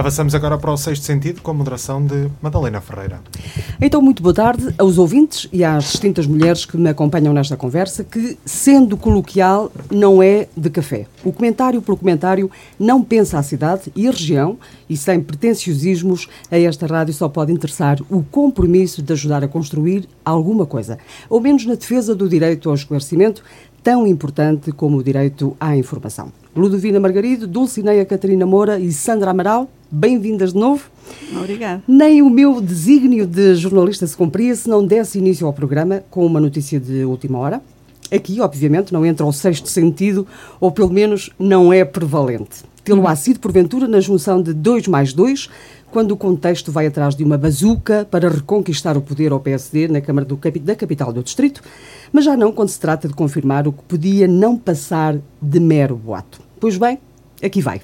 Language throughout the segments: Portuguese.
Avançamos agora para o sexto sentido, com a moderação de Madalena Ferreira. Então, muito boa tarde aos ouvintes e às distintas mulheres que me acompanham nesta conversa, que, sendo coloquial, não é de café. O comentário pelo comentário não pensa a cidade e a região, e sem pretenciosismos, a esta rádio só pode interessar o compromisso de ajudar a construir alguma coisa, ou menos na defesa do direito ao esclarecimento, tão importante como o direito à informação. Ludovina Margarido, Dulcineia Catarina Moura e Sandra Amaral, bem-vindas de novo. Obrigada. Nem o meu desígnio de jornalista se cumpria se não desse início ao programa com uma notícia de última hora. Aqui, obviamente, não entra o sexto sentido, ou pelo menos não é prevalente. Tê-lo-á sido, porventura, na junção de 2 mais 2, quando o contexto vai atrás de uma bazuca para reconquistar o poder ao PSD na Câmara do, da capital do Distrito, mas já não quando se trata de confirmar o que podia não passar de mero boato. Pois bem, aqui vai.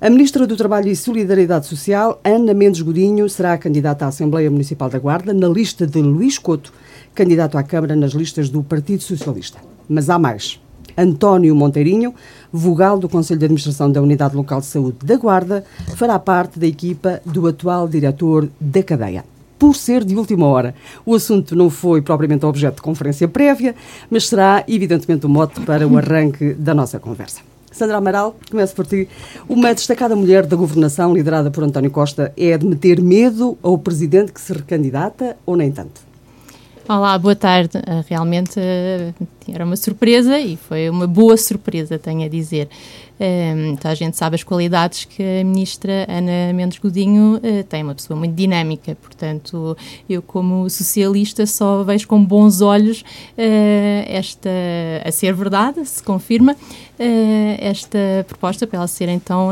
A Ministra do Trabalho e Solidariedade Social, Ana Mendes Godinho, será a candidata à Assembleia Municipal da Guarda na lista de Luís Couto, candidato à Câmara nas listas do Partido Socialista. Mas há mais. António Monteirinho, vogal do Conselho de Administração da Unidade Local de Saúde da Guarda, fará parte da equipa do atual diretor da cadeia por ser de última hora. O assunto não foi propriamente objeto de conferência prévia, mas será, evidentemente, o um mote para o arranque da nossa conversa. Sandra Amaral, começo por ti. Uma destacada mulher da governação, liderada por António Costa, é de meter medo ao presidente que se recandidata ou nem tanto? Olá, boa tarde. Ah, realmente ah, era uma surpresa e foi uma boa surpresa, tenho a dizer. Um, então a gente sabe as qualidades que a ministra Ana Mendes Godinho uh, tem, uma pessoa muito dinâmica, portanto, eu como socialista só vejo com bons olhos uh, esta, a ser verdade, se confirma, uh, esta proposta para ela ser então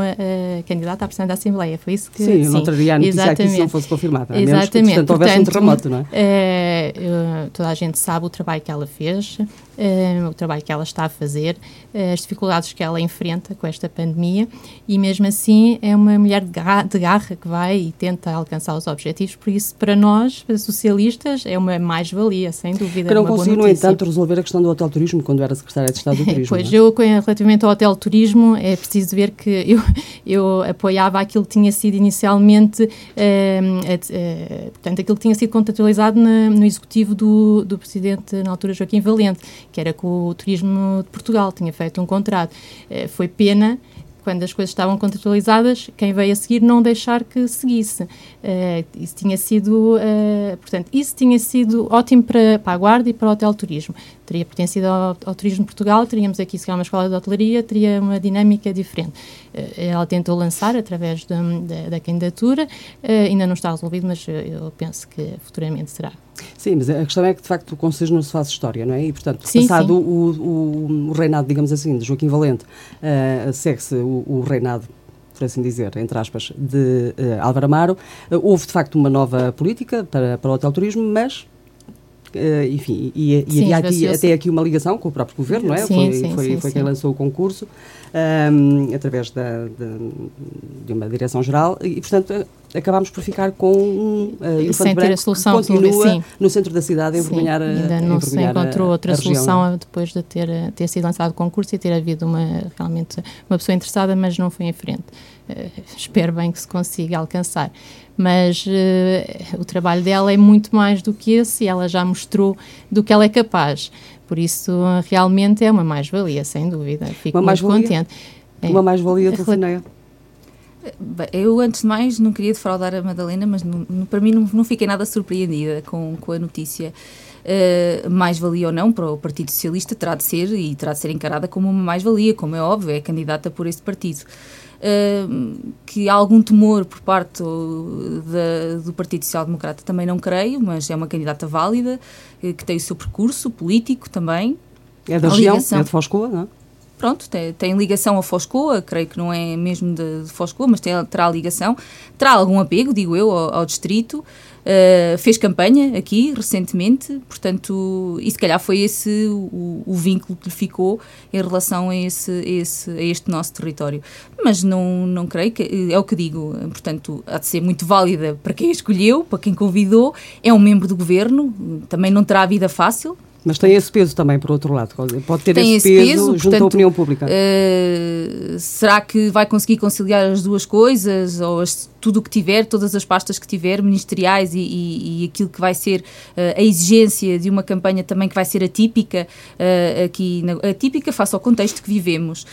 candidata à presidente da Assembleia, foi isso que... Sim, sim não traria a notícia aqui se não fosse confirmada, a Exatamente. menos que, portanto, houvesse um terremoto, não é? toda a gente sabe o trabalho que ela fez, uh, o trabalho que ela está a fazer, uh, as dificuldades que ela enfrenta com esta pandemia e mesmo assim é uma mulher de garra, de garra que vai e tenta alcançar os objetivos, por isso para nós, para socialistas, é uma mais-valia, sem dúvida. Que não consigo, no entanto, resolver a questão do hotel turismo quando era secretária de Estado do Turismo. pois, é? eu, relativamente ao hotel turismo, é preciso ver que eu, eu apoiava aquilo que tinha sido inicialmente, uh, portanto, aquilo que tinha sido contratualizado na, no executivo do, do presidente, na altura, Joaquim Valente, que era com o Turismo de Portugal, tinha feito um contrato. Uh, foi pena quando as coisas estavam contratualizadas, quem veio a seguir não deixar que seguisse. Uh, isso tinha sido, uh, portanto, isso tinha sido ótimo para, para a Guarda e para o Hotel Turismo. Teria pertencido ao, ao Turismo de Portugal, teríamos aqui, se calhar, uma escola de hotelaria, teria uma dinâmica diferente. Uh, ela tentou lançar através de, de, da candidatura, ainda não está resolvido, mas eu penso que futuramente será. Sim, mas a questão é que, de facto, o Conselho não se faz história, não é? E, portanto, sim, passado sim. O, o, o, reinado, digamos assim, de Joaquim Valente, uh, segue-se o, o, reinado, por assim dizer, entre aspas, de uh, Álvaro Amaro. Uh, houve, de facto, uma nova política para, para o hotel turismo, mas Uh, enfim, e, sim, e aqui, até aqui uma ligação com o próprio governo, não é? Sim, foi sim, foi, foi quem lançou o concurso um, através da, de, de, uma direção-geral e, portanto, acabámos por ficar com um uh, elefante branco a solução que continua sim. no centro da cidade a envergonhar a Ainda não se encontrou a, outra a solução região. depois de ter, ter sido lançado o concurso e ter havido uma, realmente uma pessoa interessada, mas não foi em frente. Uh, espero bem que se consiga alcançar. Mas uh, o trabalho dela é muito mais do que esse e ela já mostrou do que ela é capaz. Por isso, realmente é uma mais-valia, sem dúvida. Fico uma muito contente. Uma mais-valia do Cineia. Eu, antes de mais, não queria defraudar a Madalena, mas não, para mim não, não, fiquei nada surpreendida com, com a notícia. Uh, mais-valia ou não para o Partido Socialista terá de ser e terá de ser encarada como uma mais-valia, como é óbvio, é candidata por esse partido. Que há algum temor por parte da, do Partido Social Democrata também não creio, mas é uma candidata válida, uh, que tem o seu percurso político também. É da região, ligação. é de Foscoa, não é? pronto, tem, tem, ligação a Foscoa, creio que não é mesmo de, de Foscoa, mas tem, terá ligação, terá algum apego, digo eu, ao, ao distrito, uh, fez campanha aqui recentemente, portanto, e se calhar foi esse o, o vínculo que lhe ficou em relação a, esse, esse, a este nosso território. Mas não, não creio que, é o que digo, portanto, há de ser muito válida para quem a escolheu, para quem convidou, é um membro do governo, também não terá vida fácil, Mas tem esse peso também, por outro lado. Pode ter esse, esse peso, junto portanto, à opinião pública. Uh, será que vai conseguir conciliar as duas coisas? Ou as, tudo o que tiver, todas as pastas que tiver, ministeriais e, e, e aquilo que vai ser uh, a exigência de uma campanha também que vai ser atípica, uh, aqui na, atípica face ao contexto que vivemos.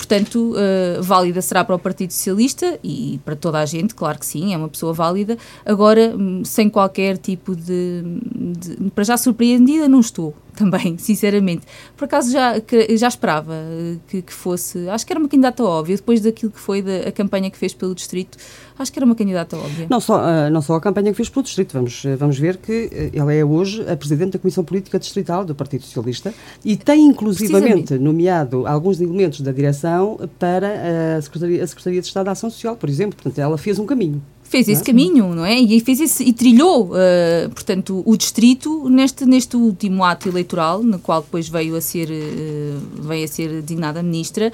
Portanto, uh, válida será para o Partido Socialista e para toda a gente, claro que sim, é uma pessoa válida. Agora, hum, sem qualquer tipo de, de. Para já surpreendida, não estou também, sinceramente. Por acaso já, já esperava eh, que, que, fosse. Acho que era uma candidata óbvia, depois daquilo que foi da, a campanha que fez pelo Distrito, acho que era uma candidata óbvia. Não só, uh, não só a campanha que fez pelo Distrito, vamos, vamos ver que ela é hoje a Presidente da Comissão Política Distrital do Partido Socialista e tem inclusivamente nomeado alguns elementos da direção para a Secretaria, a Secretaria de Estado da Ação Social, por exemplo. Portanto, ela fez um caminho fez esse caminho, não é? E fez esse, e trilhou, uh, portanto, o distrito neste, neste último ato eleitoral, no qual depois veio a ser, uh, veio a ser designada ministra.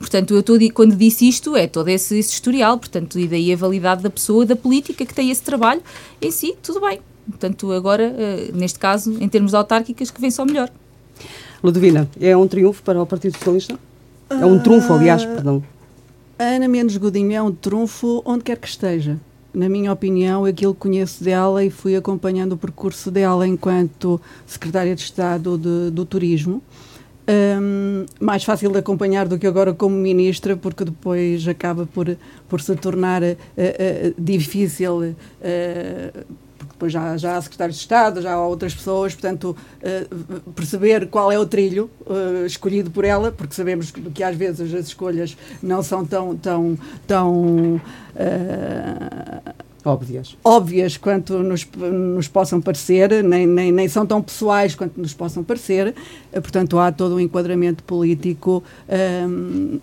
Portanto, eu tô, quando disse isto, é todo esse, esse historial, portanto, e daí a validade da pessoa, da política que tem esse trabalho em si, tudo bem. Portanto, agora, uh, neste caso, em termos autárquicas, que vem só melhor. Ludovina, é um triunfo para o Partido Socialista? É um trunfo, aliás, perdão. Ana Mendes Godinho é um trunfo onde quer que esteja na minha opinião, aquilo que conheço dela e fui acompanhando o percurso dela enquanto secretária de Estado de, do Turismo. Um, mais fácil de acompanhar do que agora como ministra, porque depois acaba por, por se tornar uh, uh, difícil uh, depois já, já há secretários de Estado, já há outras pessoas, portanto, uh, perceber qual é o trilho uh, escolhido por ela, porque sabemos que, que, às vezes as escolhas não são tão, tão, tão uh, óbvias. óbvias quanto nos, nos possam parecer, nem, nem, nem são tão pessoais quanto nos possam parecer. Portanto, há todo um enquadramento político um,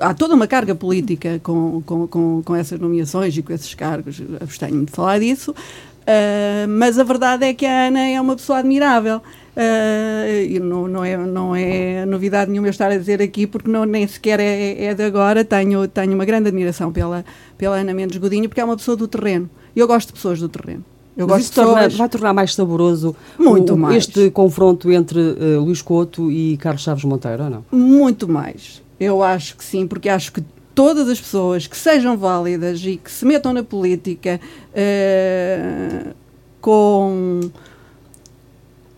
há toda uma carga política com, com, com, com essas nomeações e com esses cargos, abstenho-me de falar disso, uh, mas a verdade é que a Ana é uma pessoa admirável. Uh, e não, não, é, não é novidade nenhuma eu estar a dizer aqui, porque não, nem sequer é, é de agora. Tenho, tenho uma grande admiração pela, pela Ana Mendes Godinho, porque é uma pessoa do terreno. Eu gosto de pessoas do terreno. Eu Mas gosto torna, pessoas... vai tornar mais saboroso Muito o, mais. este confronto entre uh, Luís Couto e Carlos Chaves Monteiro, ou não? Muito mais. Eu acho que sim, porque acho que todas as pessoas que sejam válidas e que se metam na política uh, com.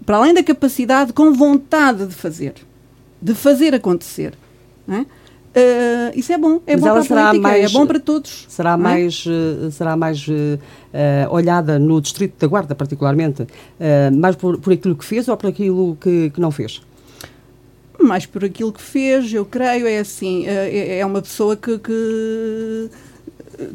para além da capacidade, com vontade de fazer, de fazer acontecer. É? Uh, isso é bom, é Mas bom para a política, é mais, é bom para todos. Será é? mais, uh, será mais uh, olhada no Distrito da Guarda, particularmente, mais por, por aquilo que fez ou por aquilo que, que não fez? Mais por aquilo que fez, eu creio, é assim, é, é, é uma pessoa que, que,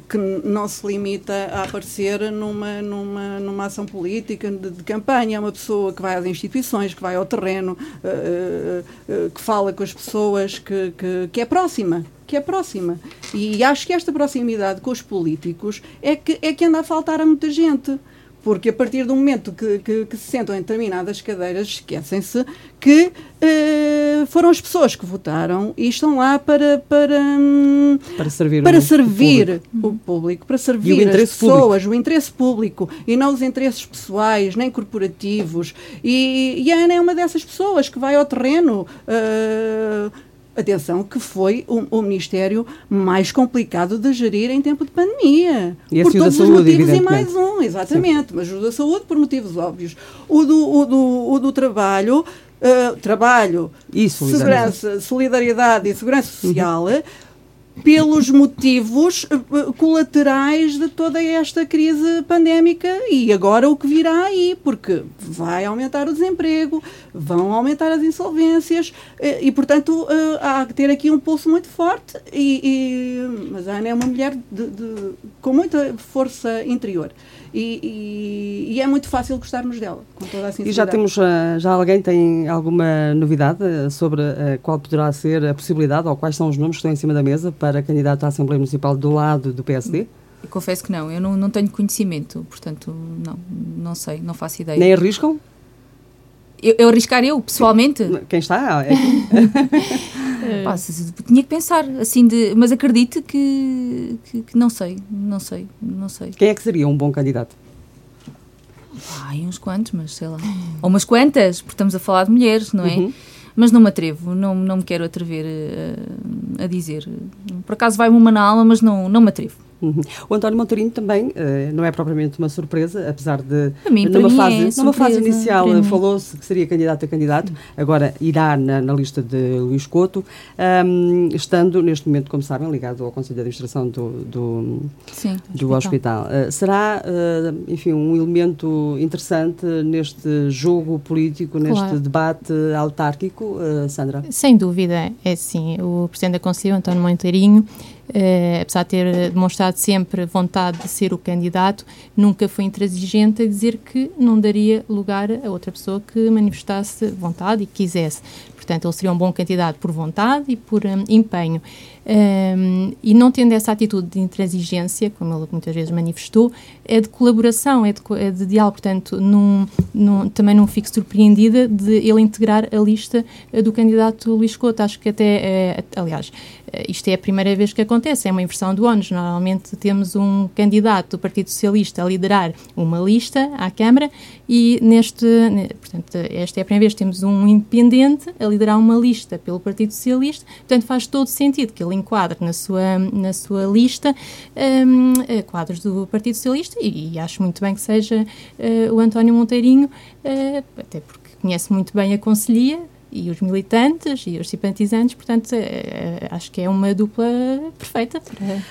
que, não se limita a aparecer numa, numa, numa ação política de, de, campanha, é uma pessoa que vai às instituições, que vai ao terreno, uh, uh, que fala com as pessoas, que, que, que é próxima, que é próxima. E acho que esta proximidade com os políticos é que, é que anda a faltar a muita gente porque a partir do momento que, que, que se sentam em determinadas cadeiras, esquecem-se que uh, foram as pessoas que votaram e estão lá para para, hum, para servir, para o, servir o, público. o público, para servir as pessoas, público. o interesse público e não os interesses pessoais nem corporativos. E, e a Ana é uma dessas pessoas que vai ao terreno. Uh, atenção, que foi o, o, Ministério mais complicado de gerir em tempo de pandemia. E por todos saúde, os motivos e mais um, exatamente. Sim. Mas o da saúde por motivos óbvios. O do, o do, o do trabalho. Uh, trabalho, segurança, solidariedade e segurança social, uhum pelos motivos eh, eh, colaterais de toda esta crise pandémica e agora o que virá aí, porque vai aumentar o desemprego, vão aumentar as insolvências eh, e, portanto, há que ter aqui um pulso muito forte. E, e mas a Ana é uma mulher de, de, com muita força interior. E, e, e, é muito fácil gostarmos dela, com toda a sinceridade. E já temos, eh, já alguém tem alguma novidade eh, sobre uh, qual poderá ser a possibilidade ou quais são os nomes que estão em cima da mesa para candidato à Assembleia Municipal do lado do PSD? Eu confesso que não, eu não, não tenho conhecimento, portanto, não, não sei, não faço ideia. Nem arriscam? Eu, eu arriscar eu, pessoalmente? Quem está? É Pá, tinha que pensar, assim, de, mas acredito que, que, que, não sei, não sei, não sei. Quem é que seria um bom candidato? Ai, uns quantos, mas sei lá. Ou umas quantas, porque estamos a falar de mulheres, não é? Uhum. Mas não me atrevo, não, não me quero atrever a, a dizer. Por acaso vai-me uma na alma, mas não, não me atrevo. Uhum. O António Montarinho também uh, não é propriamente uma surpresa, apesar de mim, numa, fase, é numa fase inicial falou-se que seria candidato a candidato, agora irá na, na lista de Luís Couto, um, estando neste momento, como sabem, ligado ao Conselho de Administração do, do, Sim, do hospital. hospital. Uh, será, uh, enfim, um elemento interessante neste jogo político, neste claro. debate autárquico, Sandra? Sem dúvida, é sim. O Presidente da Conselho, António Montarinho, Uh, apesar de ter demonstrado sempre vontade de ser o candidato, nunca foi intransigente a dizer que não daria lugar a outra pessoa que manifestasse vontade e quisesse. Portanto, ele seria um bom candidato por vontade e por um, empenho. Um, e não tendo essa atitude de intransigência, como ele muitas vezes manifestou, é de colaboração, é de, é de diálogo. Portanto, num, num, também não fico surpreendida de ele integrar a lista eh, do candidato Luís Couto. Acho que até, é, aliás, eh, isto é a primeira vez que acontece, é uma inversão de ONU. Normalmente temos um candidato do Partido Socialista a liderar uma lista à Câmara e neste, portanto, esta é a primeira vez que temos um independente a liderar uma lista pelo Partido Socialista, portanto faz todo sentido que ele enquadre na sua, na sua lista um, eh, quadros do Partido Socialista e, e, acho muito bem que seja uh, o António Monteirinho, uh, até porque conhece muito bem a Conselhia, e os militantes e os simpatizantes, portanto, é, acho que é uma dupla perfeita.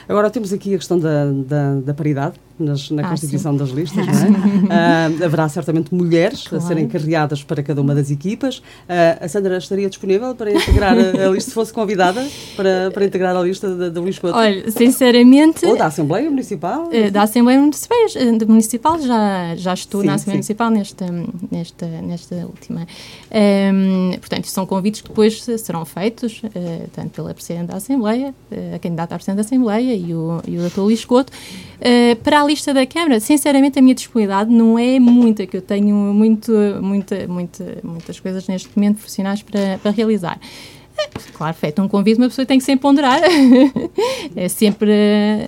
Agora temos aqui a questão da, da, da paridade nas, na ah, constituição sim. das listas, não é? uh, haverá certamente mulheres claro. a serem carreadas para cada uma das equipas. Uh, a Sandra estaria disponível para integrar a, a lista, se fosse convidada para, para integrar a lista da, da Luís Couto? Olha, sinceramente... Ou da Assembleia Municipal? Uh, da Assembleia Municipal, municipal já, já estou sim, na Assembleia sim. Municipal nesta, nesta, nesta última. Um, portanto, são convites que depois serão feitos, tanto pela Presidente da Assembleia, a candidata à Presidente da Assembleia e o, e o Dr. Luís Couto, para lista da Câmara, sinceramente, a minha disponibilidade não é muita, que eu tenho muito, muita, muitas coisas neste momento profissionais para, para realizar. Claro, feito um convite, uma pessoa tem que sempre ponderar. é, sempre,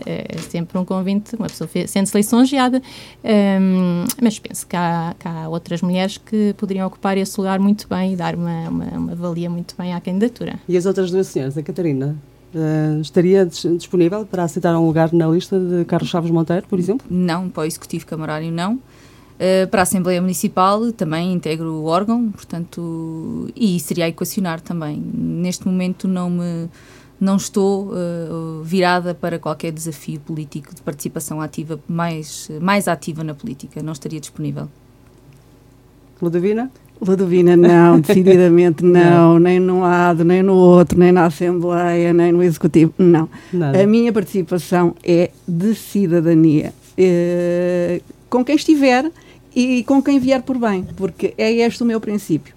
é sempre um convite, uma pessoa sente-se lisonjeada. Um, mas penso que há, que há, outras mulheres que poderiam ocupar esse lugar muito bem e dar uma, uma, uma valia muito bem à candidatura. E as outras duas senhoras, a Catarina? Uh, estaria disponível para aceitar um lugar na lista de Carlos Chaves Monteiro, por exemplo? Não, para o Executivo Camarário não. Uh, para a Assembleia Municipal também integro o órgão, portanto, e seria a equacionar também. Neste momento não me não estou uh, virada para qualquer desafio político de participação ativa mais, mais ativa na política, não estaria disponível. Ludovina? Ludovina, não, decididamente não, nem num lado, nem no outro, nem na Assembleia, nem no Executivo, não. Nada. A minha participação é de cidadania, eh, com quem estiver e com quem vier por bem, porque é este o meu princípio.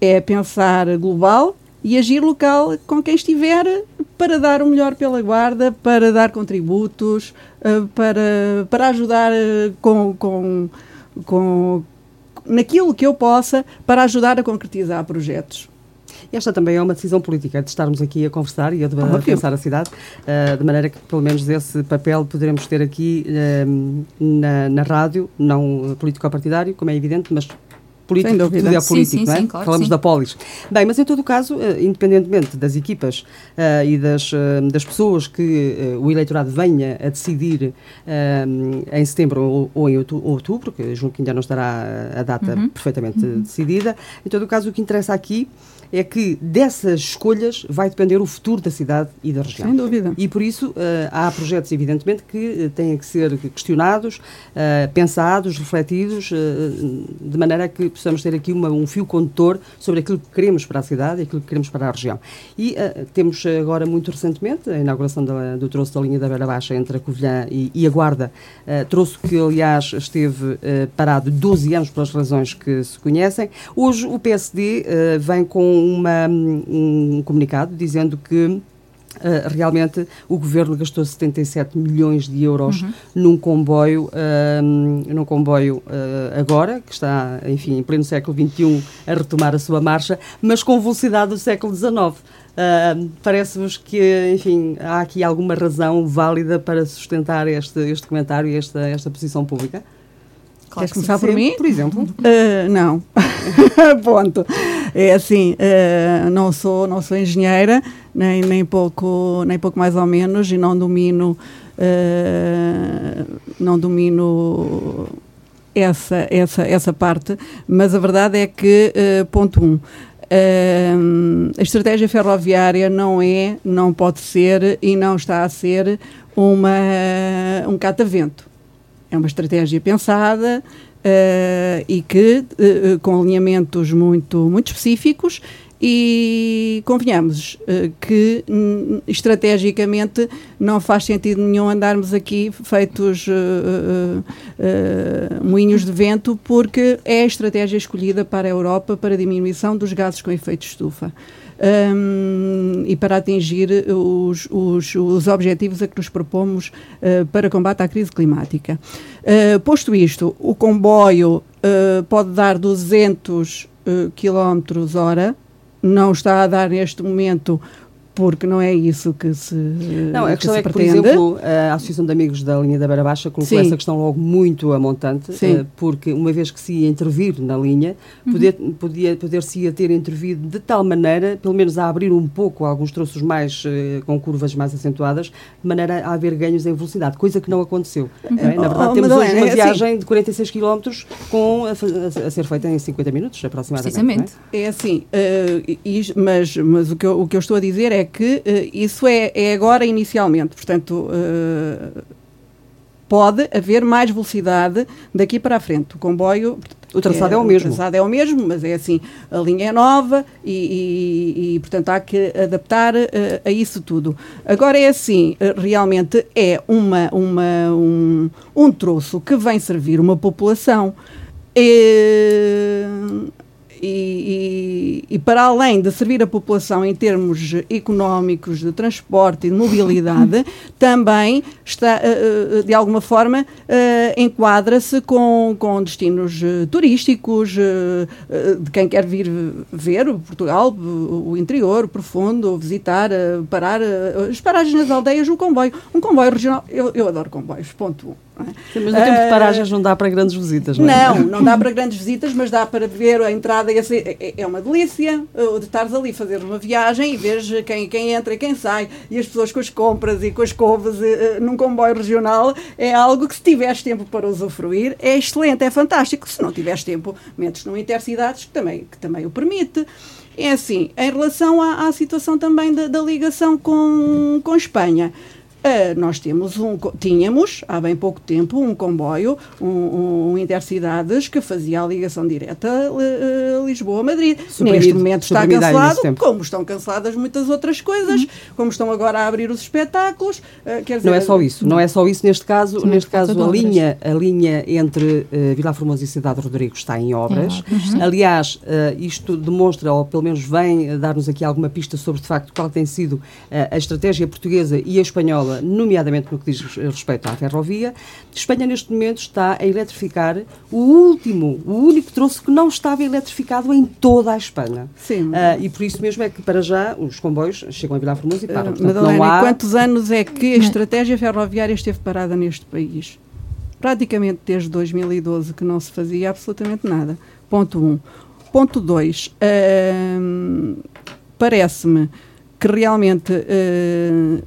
É pensar global e agir local com quem estiver para dar o melhor pela guarda, para dar contributos, eh, para, para ajudar eh, com, com, com naquilo que eu possa para ajudar a concretizar projetos. Esta também é uma decisão política, de estarmos aqui a conversar e a, a pensar a cidade, uh, de maneira que, pelo menos, esse papel poderemos ter aqui uh, na, na rádio, não político-partidário, como é evidente, mas político, tudo é político, sim, sim, não é? Sim, claro, Falamos da polis. Bem, mas em todo o caso, uh, independentemente das equipas uh, e das, uh, das pessoas que o eleitorado venha a decidir em setembro ou, ou em outubro, que julgo que ainda não estará a data uhum. perfeitamente uhum. decidida, em todo o caso, o que interessa aqui é que dessas escolhas vai depender o futuro da cidade e da região. Sem dúvida. E por isso uh, há projetos, evidentemente, que uh, têm que ser questionados, uh, pensados, refletidos, de maneira que possamos ter aqui uma, um fio condutor sobre aquilo que queremos para a cidade e aquilo que queremos para a região. E temos agora, muito recentemente, a inauguração da, do troço da linha da Beira Baixa entre a Covilhã e, e a Guarda, troço que, aliás, esteve parado 12 anos pelas razões que se conhecem. Hoje o PSD vem com uma, um comunicado dizendo que Uh, realmente o governo gastou 77 milhões de euros uhum. num comboio, uh, num comboio uh, agora, que está, enfim, em pleno século XXI a retomar a sua marcha, mas com velocidade do século XIX. Parece-vos que, enfim, há aqui alguma razão válida para sustentar este, este comentário e esta, esta posição pública? Claro Queres começar por mim? Por exemplo? Uh, não. Ponto. É assim, uh, não, sou, não sou engenheira, nem, nem, pouco, nem pouco mais ou menos, e não domino, uh, não domino essa, essa, essa parte, mas a verdade é que, ponto um, a estratégia ferroviária não é, não pode ser e não está a ser uma, um catavento. É uma estratégia pensada uh, e que, uh, com alinhamentos muito, muito específicos e convenhamos uh, que um, estrategicamente não faz sentido nenhum andarmos aqui feitos uh, uh, moinhos de vento porque é a estratégia escolhida para a Europa para a diminuição dos gases com efeito estufa um, e para atingir os, os, os, objetivos a que nos propomos uh, para combate à crise climática. Uh, posto isto, o comboio uh, pode dar 200 km hora, não está a dar neste momento porque não é isso que se Não, a questão é que, por exemplo, a Associação de Amigos da linha da Beira Baixa colocou Sim. essa questão logo muito a montante, Sim. Eh, porque uma vez que se ia intervir na linha, uhum. poder, podia, poder-se ia ter intervido de tal maneira, pelo menos a abrir um pouco alguns troços mais, eh, com curvas mais acentuadas, de maneira a haver ganhos em velocidade, coisa que não aconteceu. Uhum. É, na verdade, oh, temos hoje uma é assim. viagem assim. de 46 km com, a, a, a, ser feita em 50 minutos, aproximadamente. Precisamente. É? é? assim, uh, mas, mas o, que eu, o que eu estou a dizer é que uh, isso é, é, agora inicialmente, portanto, uh, pode haver mais velocidade daqui para a frente. O comboio. O traçado é, é, o mesmo. O traçado é o mesmo, mas é assim, a linha é nova e, e, e portanto, há que adaptar uh, a isso tudo. Agora é assim, realmente é uma, uma, um, um troço que vem servir uma população. E, e, e, para além de servir a população em termos económicos, de transporte e de mobilidade, também está, eh, eh, de alguma forma, eh, enquadra-se com, com destinos turísticos, de quem quer vir ver o Portugal, o interior, o profundo, visitar, parar, as paragens nas aldeias, o comboio. Um comboio regional, eu, eu adoro comboios, ponto um. Sim, mas no tempo de paragens não dá para grandes visitas, não é? Não, não dá para grandes visitas, mas dá para ver a entrada. É, é uma delícia de estares ali fazer uma viagem e veres quem, quem entra e quem sai e as pessoas com as compras e com as covas num comboio regional. É algo que, se tiveres tempo para usufruir, é excelente, é fantástico. Se não tiveres tempo, metes no Intercidades, que também, que também o permite. É assim, em relação à, à situação também da, da ligação com, com Espanha. Uh, nós temos um, tínhamos, há bem pouco tempo, um comboio, um, um Intercidades, que fazia a ligação direta uh, Lisboa-Madrid. Neste momento está cancelado, como estão canceladas muitas outras coisas, uhum. como estão agora a abrir os espetáculos. Uh, quer dizer, não é só isso, não é só isso neste caso. Sim, neste caso, a linha, a linha entre uh, Vila Formosa e Cidade Rodrigo está em obras. Uhum. Aliás, isto demonstra, ou pelo menos vem dar-nos aqui alguma pista sobre, de facto, qual tem sido a estratégia portuguesa e a espanhola espanhola, nomeadamente no que diz respeito à ferrovia, Espanha neste momento está a eletrificar o último, o único troço que não estava eletrificado em toda a Espanha. Sim. Uh, e por isso mesmo é que para já os comboios chegam a Vila Formosa e param. Uh, Portanto, Madalena, não há... quantos anos é que a estratégia ferroviária esteve parada neste país? Praticamente desde 2012 que não se fazia absolutamente nada. Ponto 1. Um. Ponto 2. Uh, Parece-me que realmente uh,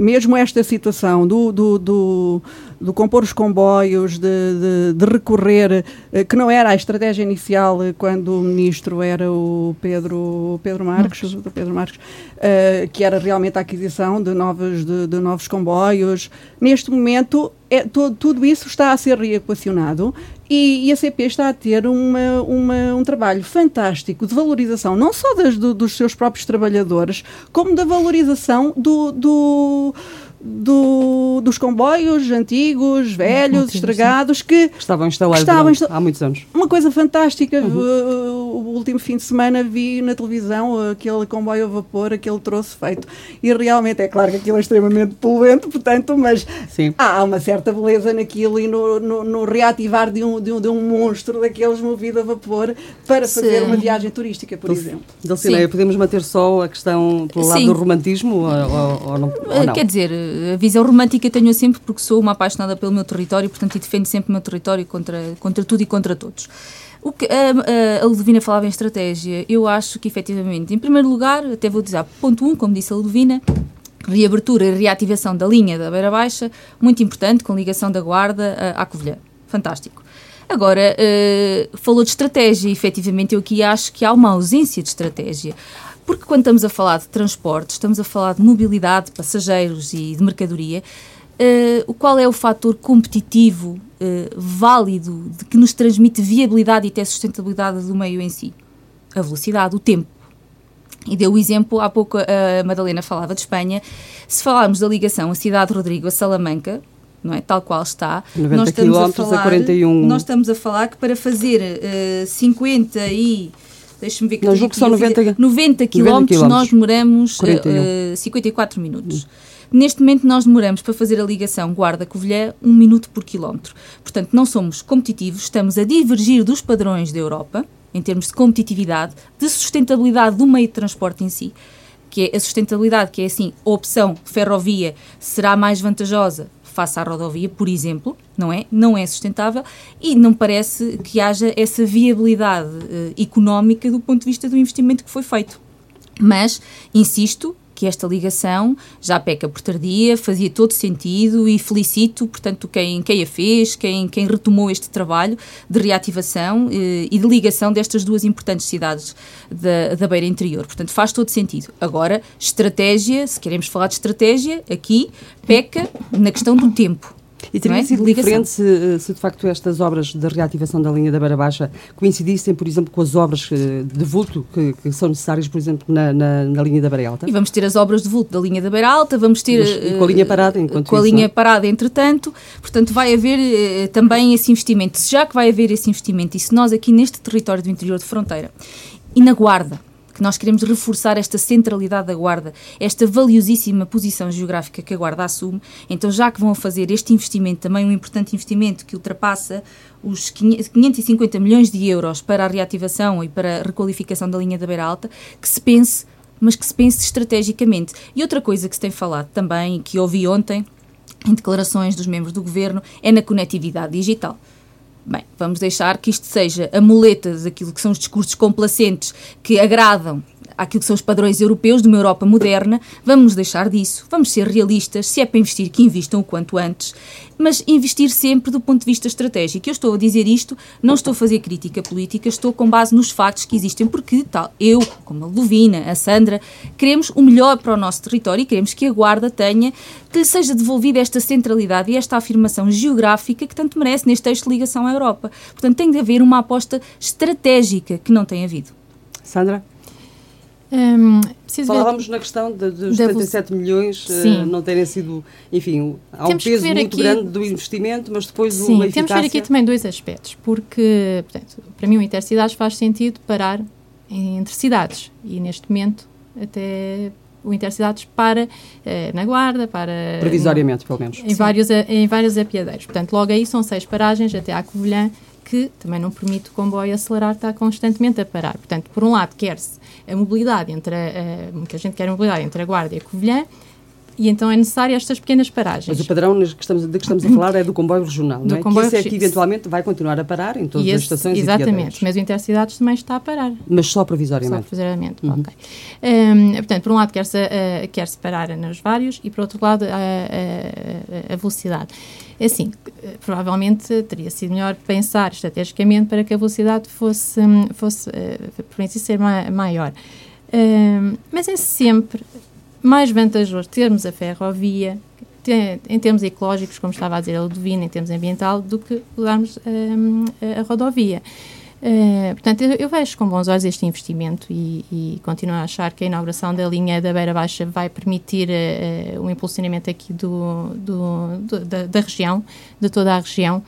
mesmo esta situação do, do, do, do compor os comboios, de, de, de, recorrer, eh, que não era a estratégia inicial eh, quando o ministro era o Pedro, Pedro Marques, Marques. Pedro Marques uh, que era realmente a aquisição de novos, de, de novos comboios. Neste momento, é, todo, tudo isso está a ser reequacionado e, e, a CP está a ter uma, uma, um trabalho fantástico de valorização, não só das, do, dos seus próprios trabalhadores, como da valorização do, do do, dos comboios antigos, velhos, estragados, que, estavam instalados estavam há muitos anos. Uma coisa fantástica. Uhum. o último fim de semana vi na televisão aquele comboio a vapor, aquele troço feito. E realmente é claro que aquilo é extremamente poluente, portanto, mas Sim. há uma certa beleza naquilo e no, no, no reativar de um, de, um, de um monstro daqueles movido a vapor para fazer Sim. uma viagem turística, por exemplo. Dulcineia, podemos manter só a questão pelo lado Sim. do romantismo ou, ou, ou, não, ou, não, Quer dizer, a visão romântica tenho sempre porque sou uma apaixonada pelo meu território, portanto, e defendo sempre o meu território contra, contra tudo e contra todos. O que a, a, Ludovina falava em estratégia, eu acho que efetivamente, em primeiro lugar, até vou dizer, ponto 1, um, como disse a Ludovina, reabertura e reativação da linha da Beira Baixa, muito importante, com ligação da Guarda à Covilhã. Fantástico. Agora, uh, falou de estratégia, e efetivamente eu aqui acho que há uma ausência de estratégia. Porque quando estamos a falar de transporte, estamos a falar de mobilidade de passageiros e de mercadoria, uh, qual é o fator competitivo uh, válido de que nos transmite viabilidade e até sustentabilidade do meio em si? A velocidade, o tempo. E deu o exemplo, há pouco a Madalena falava de Espanha. Se falarmos da ligação a Cidade Rodrigo a Salamanca, não é? Tal qual está. 90 nós estamos a, falar, a 41. Nós estamos a falar que para fazer uh, 50 e deixa-me ver que não, julgo que são 90, 90 quilómetros, nós demoramos uh, 54 minutos. Hum. Neste momento, nós demoramos para fazer a ligação Guarda-Covilhã um minuto por quilómetro. Portanto, não somos competitivos, estamos a divergir dos padrões da Europa, em termos de competitividade, de sustentabilidade do meio de transporte em si. Que é a sustentabilidade, que é assim, a opção ferrovia será mais vantajosa face à rodovia, por exemplo, não é? Não é sustentável e não parece que haja essa viabilidade uh, económica do ponto de vista do investimento que foi feito. Mas, insisto, que esta ligação já peca por tardia, fazia todo sentido e felicito, portanto, quem, quem a fez, quem, quem retomou este trabalho de reativação eh, e de ligação destas duas importantes cidades da, da beira interior. Portanto, faz todo sentido. Agora, estratégia, se queremos falar de estratégia, aqui peca na questão do tempo. E teria é? sido diferente se, se, de facto estas obras de reativação da linha da Beira Baixa coincidissem, por exemplo, com as obras eh, de vulto que, que são necessárias, por exemplo, na, na, na, linha da Beira Alta? E vamos ter as obras de vulto da linha da Beira Alta, vamos ter. Mas, com a linha parada, eh, enquanto Com isso, a linha não? parada, entretanto, portanto, vai haver também esse investimento. Se já que vai haver esse investimento, e se nós aqui neste território do interior de fronteira e na Guarda, que nós queremos reforçar esta centralidade da Guarda, esta valiosíssima posição geográfica que a Guarda assume. Então, já que vão fazer este investimento, também um importante investimento que ultrapassa os 550 milhões de euros para a reativação e para a requalificação da linha da Beira Alta, que se pense, mas que se pense estrategicamente. E outra coisa que se tem falado também, que ouvi ontem em declarações dos membros do governo, é na conectividade digital. Bem, vamos deixar que isto seja a muleta daquilo que são os discursos complacentes que agradam àquilo que são os padrões europeus de uma Europa moderna, vamos deixar disso, vamos ser realistas, se é para investir, que invistam o quanto antes, mas investir sempre do ponto de vista estratégico. Eu estou a dizer isto, não estou a fazer crítica política, estou com base nos factos que existem, porque tal, eu, como a Lovina, a Sandra, queremos o melhor para o nosso território e queremos que a Guarda tenha, que lhe seja devolvida esta centralidade e esta afirmação geográfica que tanto merece neste eixo de ligação à Europa. Portanto, tem de haver uma aposta estratégica que não tem havido. Sandra? Um, Falávamos ver... na questão de, dos da 77 milhões uh, não terem sido, enfim, há um peso muito aqui... grande do investimento, mas depois Sim, uma eficácia... temos que ver aqui também dois aspectos, porque, portanto, para mim o Intercidades faz sentido parar entre cidades e neste momento até o Intercidades para eh, na Guarda, para... Provisoriamente, pelo menos. Em vários, em vários apiadeiros. Portanto, logo aí são seis paragens até à Covilhã, que também não permite o comboio acelerar, está constantemente a parar. Portanto, por um lado, quer-se a mobilidade entre a, a, muita gente quer a mobilidade entre a Guarda e a Covilhã, e então é necessário estas pequenas paragens. Mas o padrão que estamos, de que estamos a falar é do comboio regional, do não é? Comboio que esse é que eventualmente vai continuar a parar em todas esse, as estações Exatamente, mas o Intercidades também está a parar. Mas só provisoriamente? Só provisoriamente, uhum. ok. Um, portanto, por um lado quer-se uh, quer parar nos vários e por outro lado a, a, a velocidade. É assim, provavelmente teria sido melhor pensar estrategicamente para que a velocidade fosse, fosse uh, permitisse ser ma maior. Uh, mas é sempre mais vantajoso termos a ferrovia em termos ecológicos, como estava a dizer a Ludovina, em termos ambiental, do que usarmos a, a rodovia. Uh, portanto, eu, eu, vejo com bons olhos este investimento e, e, continuo a achar que a inauguração da linha da Beira Baixa vai permitir uh, o impulsionamento aqui do, do, do da, da, região, de toda a região.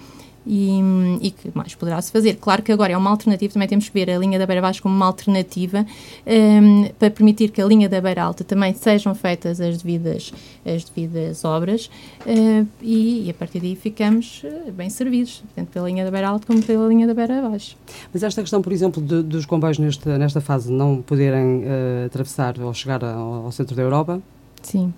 E, e que mais poderá-se fazer. Claro que agora é uma alternativa, também temos que ver a linha da Beira Baixa como uma alternativa um, para permitir que a linha da Beira Alta também sejam feitas as devidas, as devidas obras uh, e, e, a partir daí ficamos uh, bem servidos, tanto pela linha da Beira Alta como pela linha da Beira Baixa. Mas esta questão, por exemplo, de, dos comboios nesta, nesta fase não poderem uh, atravessar ou chegar ao, ao centro da Europa, Sim.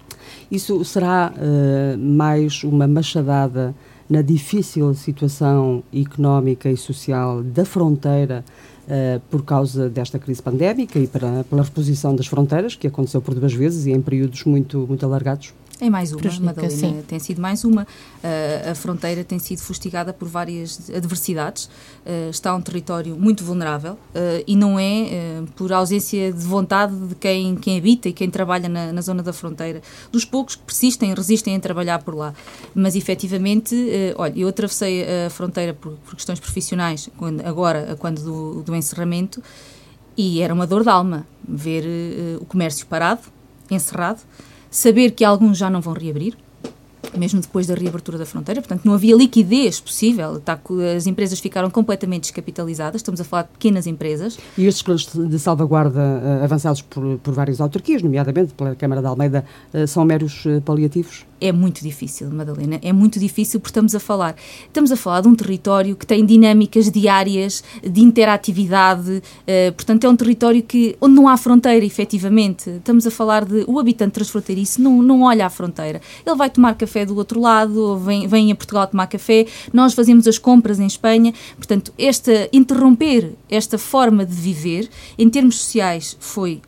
Isso será uh, mais uma machadada na difícil situação económica e social da fronteira uh, por causa desta crise pandémica e para, pela reposição das fronteiras, que aconteceu por duas vezes e em períodos muito, muito alargados? É mais uma, Madalena. Sim. Tem sido mais uma. Uh, a fronteira tem sido fustigada por várias adversidades. Uh, está um território muito vulnerável uh, e não é por ausência de vontade de quem, quem habita e quem trabalha na, na, zona da fronteira. Dos poucos que persistem resistem a trabalhar por lá. Mas, efetivamente, olha, eu atravessei a fronteira por, por questões profissionais, quando, agora, quando do, do encerramento, e era uma dor de alma ver o comércio parado, encerrado saber que alguns já não vão reabrir, mesmo depois da reabertura da fronteira, portanto não havia liquidez possível, tá, as empresas ficaram completamente descapitalizadas, estamos a falar de pequenas empresas. E estes planos de salvaguarda uh, avançados por, por várias autarquias, nomeadamente pela Câmara de Almeida, uh, são meros uh, paliativos? É muito difícil, Madalena. É muito difícil porque estamos a falar. Estamos a falar de um território que tem dinâmicas diárias de interatividade, uh, portanto, é um território que, onde não há fronteira, efetivamente. Estamos a falar de. O habitante transfronteiriço não, não olha à fronteira. Ele vai tomar café do outro lado, ou vem, vem a Portugal tomar café, nós fazemos as compras em Espanha. Portanto, esta, interromper esta forma de viver, em termos sociais, foi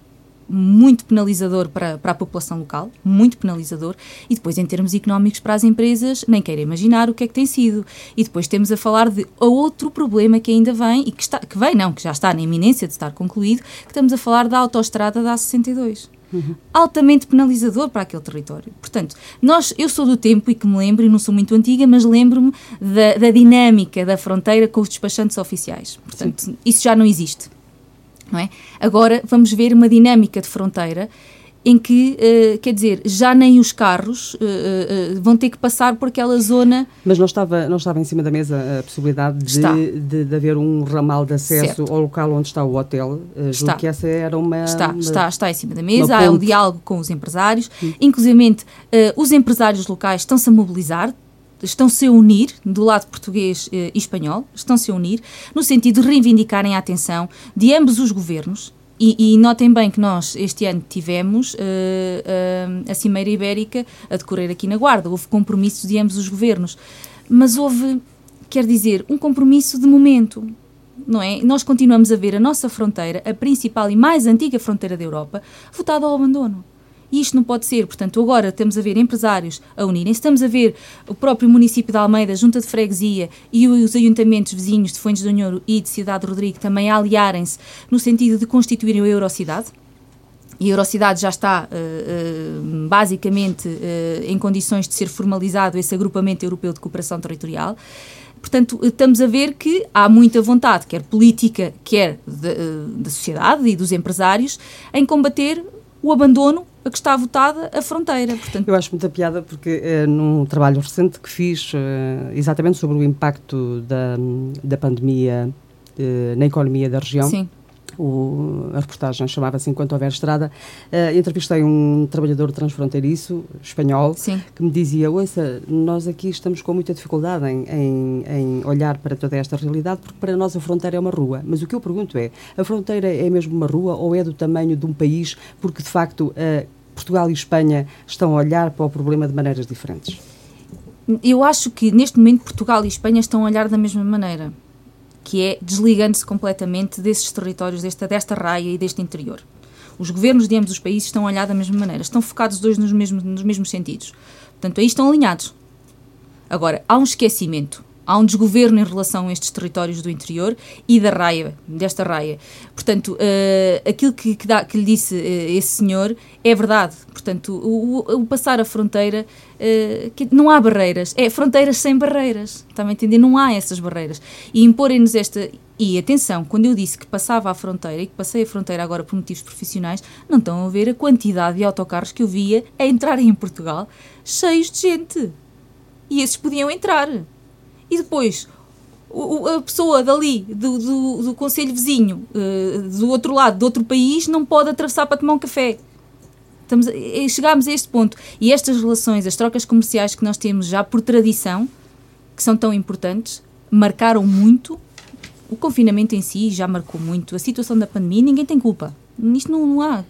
muito penalizador para, para a população local, muito penalizador, e depois em termos económicos para as empresas, nem quero imaginar o que é que tem sido. E depois temos a falar de outro problema que ainda vem, e que, está, que vem, não, que já está na iminência de estar concluído, que estamos a falar da autoestrada da A62. Uhum. Altamente penalizador para aquele território. Portanto, nós, eu sou do tempo e que me lembro, e não sou muito antiga, mas lembro-me da, da dinâmica da fronteira com os despachantes oficiais. Portanto, Sim. isso já não existe. Não é? Agora vamos ver uma dinâmica de fronteira em que, uh, quer dizer, já nem os carros uh, uh, vão ter que passar por aquela zona. Mas não estava, não estava em cima da mesa a possibilidade de, de, de, haver um ramal de acesso certo. ao local onde está o hotel? está. que essa era uma. Está, uma, está, está em cima da mesa, há o diálogo com os empresários, Sim. inclusive os empresários locais estão-se a mobilizar, estão-se a unir, do lado português eh, e espanhol, estão-se a unir, no sentido de reivindicarem a atenção de ambos os governos. E, e notem bem que nós, este ano, tivemos uh, uh, a Cimeira Ibérica a decorrer aqui na Guarda. Houve compromissos de ambos os governos. Mas houve, quer dizer, um compromisso de momento. Não é? Nós continuamos a ver a nossa fronteira, a principal e mais antiga fronteira da Europa, votada ao abandono. Isto não pode ser. Portanto, agora estamos a ver empresários a unirem-se, estamos a ver o próprio município de Almeida, junta de freguesia e os ayuntamentos vizinhos de Fuentes do Nhoro e de Cidade de Rodrigo também a aliarem-se no sentido de constituírem a Eurocidade. E a Eurocidade já está uh, uh, basicamente uh, em condições de ser formalizado esse agrupamento europeu de cooperação territorial. Portanto, estamos a ver que há muita vontade, quer política, quer da sociedade e dos empresários, em combater o abandono a que está votada a fronteira. Portanto, Eu acho muita piada porque é, num trabalho recente que fiz é, exatamente sobre o impacto da, da pandemia é, na economia da região. Sim. O, a reportagem chamava-se Enquanto Houver Estrada. Uh, entrevistei um trabalhador transfronteiriço, espanhol, Sim. que me dizia: Ouça, nós aqui estamos com muita dificuldade em, em, em, olhar para toda esta realidade, porque para nós a fronteira é uma rua. Mas o que eu pergunto é: a fronteira é mesmo uma rua ou é do tamanho de um país? Porque de facto. Uh, Portugal e Espanha estão a olhar para o problema de maneiras diferentes? Eu acho que neste momento Portugal e Espanha estão a olhar da mesma maneira, que é desligando-se completamente desses territórios, desta, desta raia e deste interior. Os governos de ambos os países estão a olhar da mesma maneira, estão focados dois nos mesmos, nos mesmos sentidos. Portanto, aí estão alinhados. Agora, há um esquecimento há um desgoverno em relação a estes territórios do interior e da raia, desta raia. Portanto, uh, aquilo que, que, dá, que, lhe disse uh, esse senhor é verdade. Portanto, o, o passar a fronteira, uh, que não há barreiras, é fronteiras sem barreiras, está a entender? Não há essas barreiras. E imporem-nos esta. E atenção, quando eu disse que passava a fronteira e que passei a fronteira agora por motivos profissionais, não estão a ver a quantidade de autocarros que eu via a entrarem em Portugal cheios de gente. E esses podiam entrar. E depois, o, a pessoa dali, do, do, do conselho vizinho, uh, do outro lado, de outro país, não pode atravessar para tomar um café. Estamos, chegámos a este ponto. E estas relações, as trocas comerciais que nós temos já por tradição, que são tão importantes, marcaram muito. O confinamento em si já marcou muito. A situação da pandemia, ninguém tem culpa. Isto não, não há.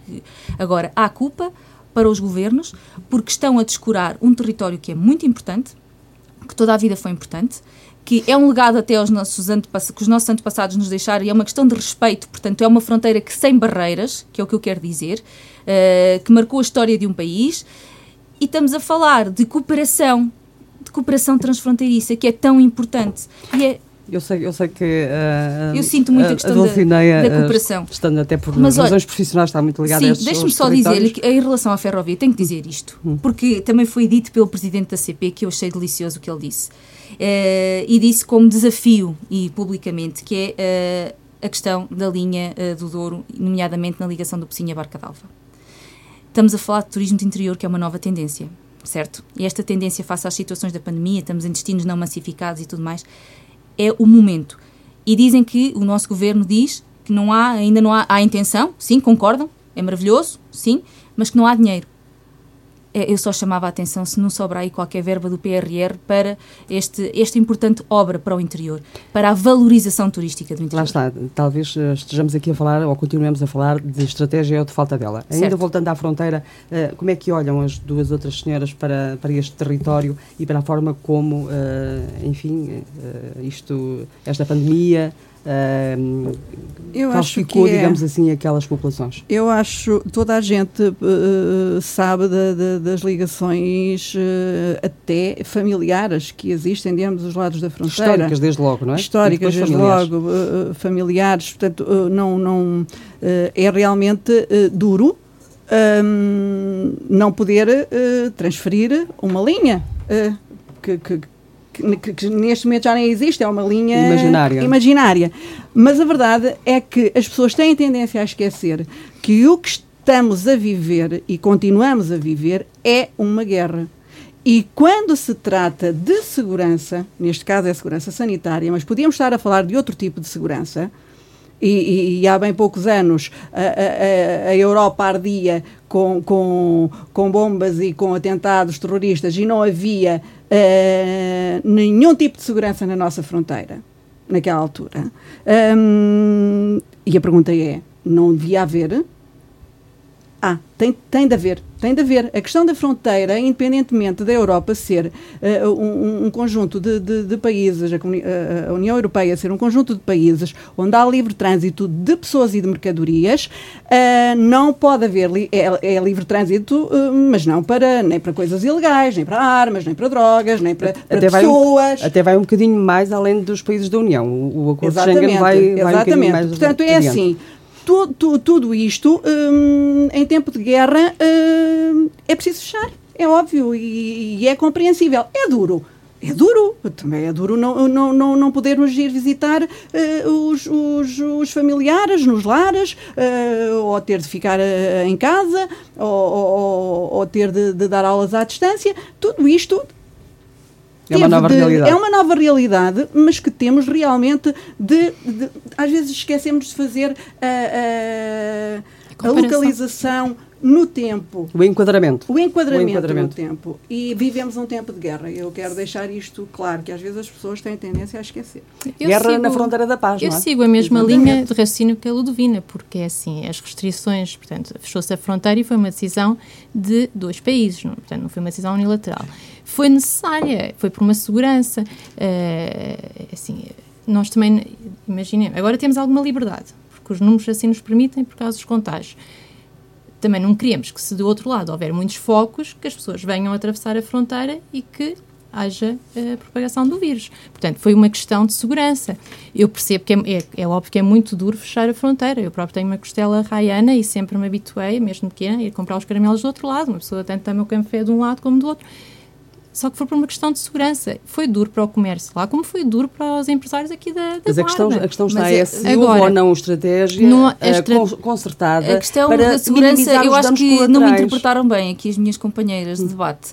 Agora, há culpa para os governos porque estão a descurar um território que é muito importante, que toda a vida foi importante, que é um legado até aos nossos antepassados, que os nossos antepassados nos deixaram e é uma questão de respeito, portanto é uma fronteira que sem barreiras, que é o que eu quero dizer, uh, que marcou a história de um país, e estamos a falar de cooperação, de cooperação transfronteiriça, que é tão importante. E é eu sei, eu sei que. Uh, eu sinto muito a questão a da, da, cooperação. Estando até por Mas, razões olha, profissionais, está muito ligada sim, a Sim, deixe-me só dizer que em relação à ferrovia, tenho que dizer isto, hum. porque também foi dito pelo presidente da CP que eu achei delicioso o que ele disse. Uh, e disse como desafio, e publicamente, que é uh, a questão da linha do Douro, nomeadamente na ligação do Pocinha Barca d'Alva. Estamos a falar de turismo de interior, que é uma nova tendência, certo? E esta tendência, face às situações da pandemia, estamos em destinos não massificados e tudo mais é o momento. E dizem que o nosso governo diz que não há, ainda não há, há intenção, sim, concordam, é maravilhoso, sim, mas que não há dinheiro. É, eu só chamava a atenção se não sobrar aí qualquer verba do PRR para este, esta importante obra para o interior, para a valorização turística do interior. Lá está, talvez eh, estejamos aqui a falar, ou continuemos a falar, de estratégia ou de falta dela. Certo. Ainda voltando à fronteira, eh, como é que olham as duas outras senhoras para, para este território e para a forma como, eh, enfim, isto, esta pandemia uh, eu acho que é, digamos assim, aquelas populações? Eu acho, toda a gente uh, sabe das ligações uh, até familiares que existem de ambos os lados da fronteira. Históricas, desde logo, não é? Históricas, desde familiares. logo, uh, familiares, portanto, não, não, é realmente duro um, não poder transferir uma linha que, que que, que, neste momento já nem existe, é uma linha imaginária. imaginária. Mas a verdade é que as pessoas têm tendência a esquecer que o que estamos a viver e continuamos a viver é uma guerra. E quando se trata de segurança, neste caso é segurança sanitária, mas podíamos estar a falar de outro tipo de segurança, e, e, e, há bem poucos anos a, a, a, Europa ardia com, com, com bombas e com atentados terroristas e não havia uh, nenhum tipo de segurança na nossa fronteira, naquela altura. Um, e a pergunta é: não devia haver? Ah, tem, tem de haver, tem de haver. A questão da fronteira, independentemente da Europa ser uh, um, um, conjunto de, de, de países, a, a, União Europeia ser um conjunto de países onde há livre trânsito de pessoas e de mercadorias, uh, não pode haver, li, é, é, livre trânsito, uh, mas não para, nem para coisas ilegais, nem para armas, nem para drogas, nem para, para até pessoas. Vai um, até vai um bocadinho mais além dos países da União. O, o acordo exatamente, Schengen vai, vai exatamente. um mais Portanto, é assim tu, tu, tudo isto, hum, em tempo de guerra, hum, é preciso fechar. É óbvio e, e, é compreensível. É duro. É duro, também é duro não, não, não, não podermos ir visitar uh, os, os, os, familiares nos lares, uh, ou ter de ficar uh, em casa, ou, ou, ou ter de, de, dar aulas à distância. Tudo isto é uma nova de, realidade. É uma nova realidade, mas que temos realmente de. de às vezes esquecemos de fazer a, a, a localização no tempo. O enquadramento. O enquadramento, o enquadramento, no tempo. E vivemos um tempo de guerra. Eu quero deixar isto claro, que às vezes as pessoas têm tendência a esquecer. Eu guerra sigo, na fronteira da paz, Eu é? sigo a mesma Exatamente. linha de raciocínio que a Ludovina, porque é assim, as restrições, portanto, fechou-se a fronteira e foi uma decisão de dois países, não, portanto, não foi uma decisão unilateral foi necessária, foi por uma segurança. Uh, assim, nós também, imaginemos, agora temos alguma liberdade, porque os números assim nos permitem por causa dos contágios. Também não queremos que, se do outro lado houver muitos focos, que as pessoas venham atravessar a fronteira e que haja uh, propagação do vírus. Portanto, foi uma questão de segurança. Eu percebo que é, é, é, óbvio que é muito duro fechar a fronteira. Eu próprio tenho uma costela raiana e sempre me habituei, mesmo pequena, a ir comprar os caramelos do outro lado. Uma pessoa tanto toma o café de um lado como do outro só que foi por uma questão de segurança. Foi duro para o comércio lá, como foi duro para os empresários aqui da, da Mas a questão, a questão está é se agora, ou não estratégia não, a eh, estra... consertada A questão da segurança, eu acho que não me interpretaram bem aqui as minhas companheiras de debate.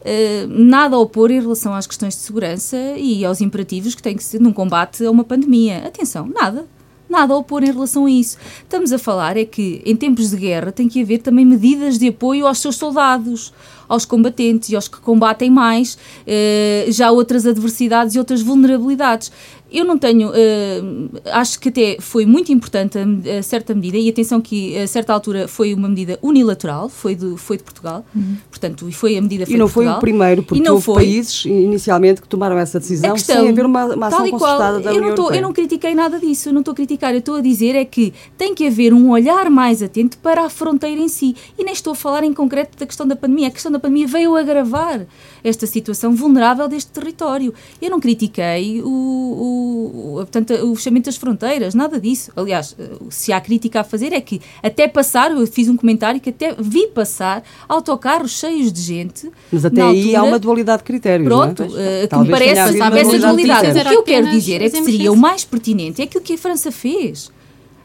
Uh, nada a opor em relação às questões de segurança e aos imperativos que tem que ser num combate a uma pandemia. Atenção, nada nada a opor em relação a isso. Estamos a falar é que em tempos de guerra tem que haver também medidas de apoio aos seus soldados, aos combatentes e aos que combatem mais eh, já outras adversidades e outras vulnerabilidades eu não tenho. Uh, acho que até foi muito importante a, a, certa medida, e atenção que a certa altura foi uma medida unilateral, foi de, foi de Portugal, uhum. portanto, e foi a medida E não foi o primeiro, porque houve foi. países inicialmente que tomaram essa decisão questão, sem haver uma, uma ação consultada da eu União não tô, Eu não critiquei nada disso, eu não estou a criticar, eu estou a dizer é que tem que haver um olhar mais atento para a fronteira em si. E nem estou a falar em concreto da questão da pandemia. A questão da pandemia veio agravar esta situação vulnerável deste território. Eu não critiquei o, o, o, portanto, o fechamento das fronteiras, nada disso. Aliás, se há crítica a fazer é que até passar, eu fiz um comentário que até vi passar autocarros cheios de gente. Mas até aí altura, há uma dualidade de critérios. Pronto, não é? uh, que me parece, sabe, essa dualidade. O que eu quero dizer é que seria o mais pertinente é aquilo que a França fez.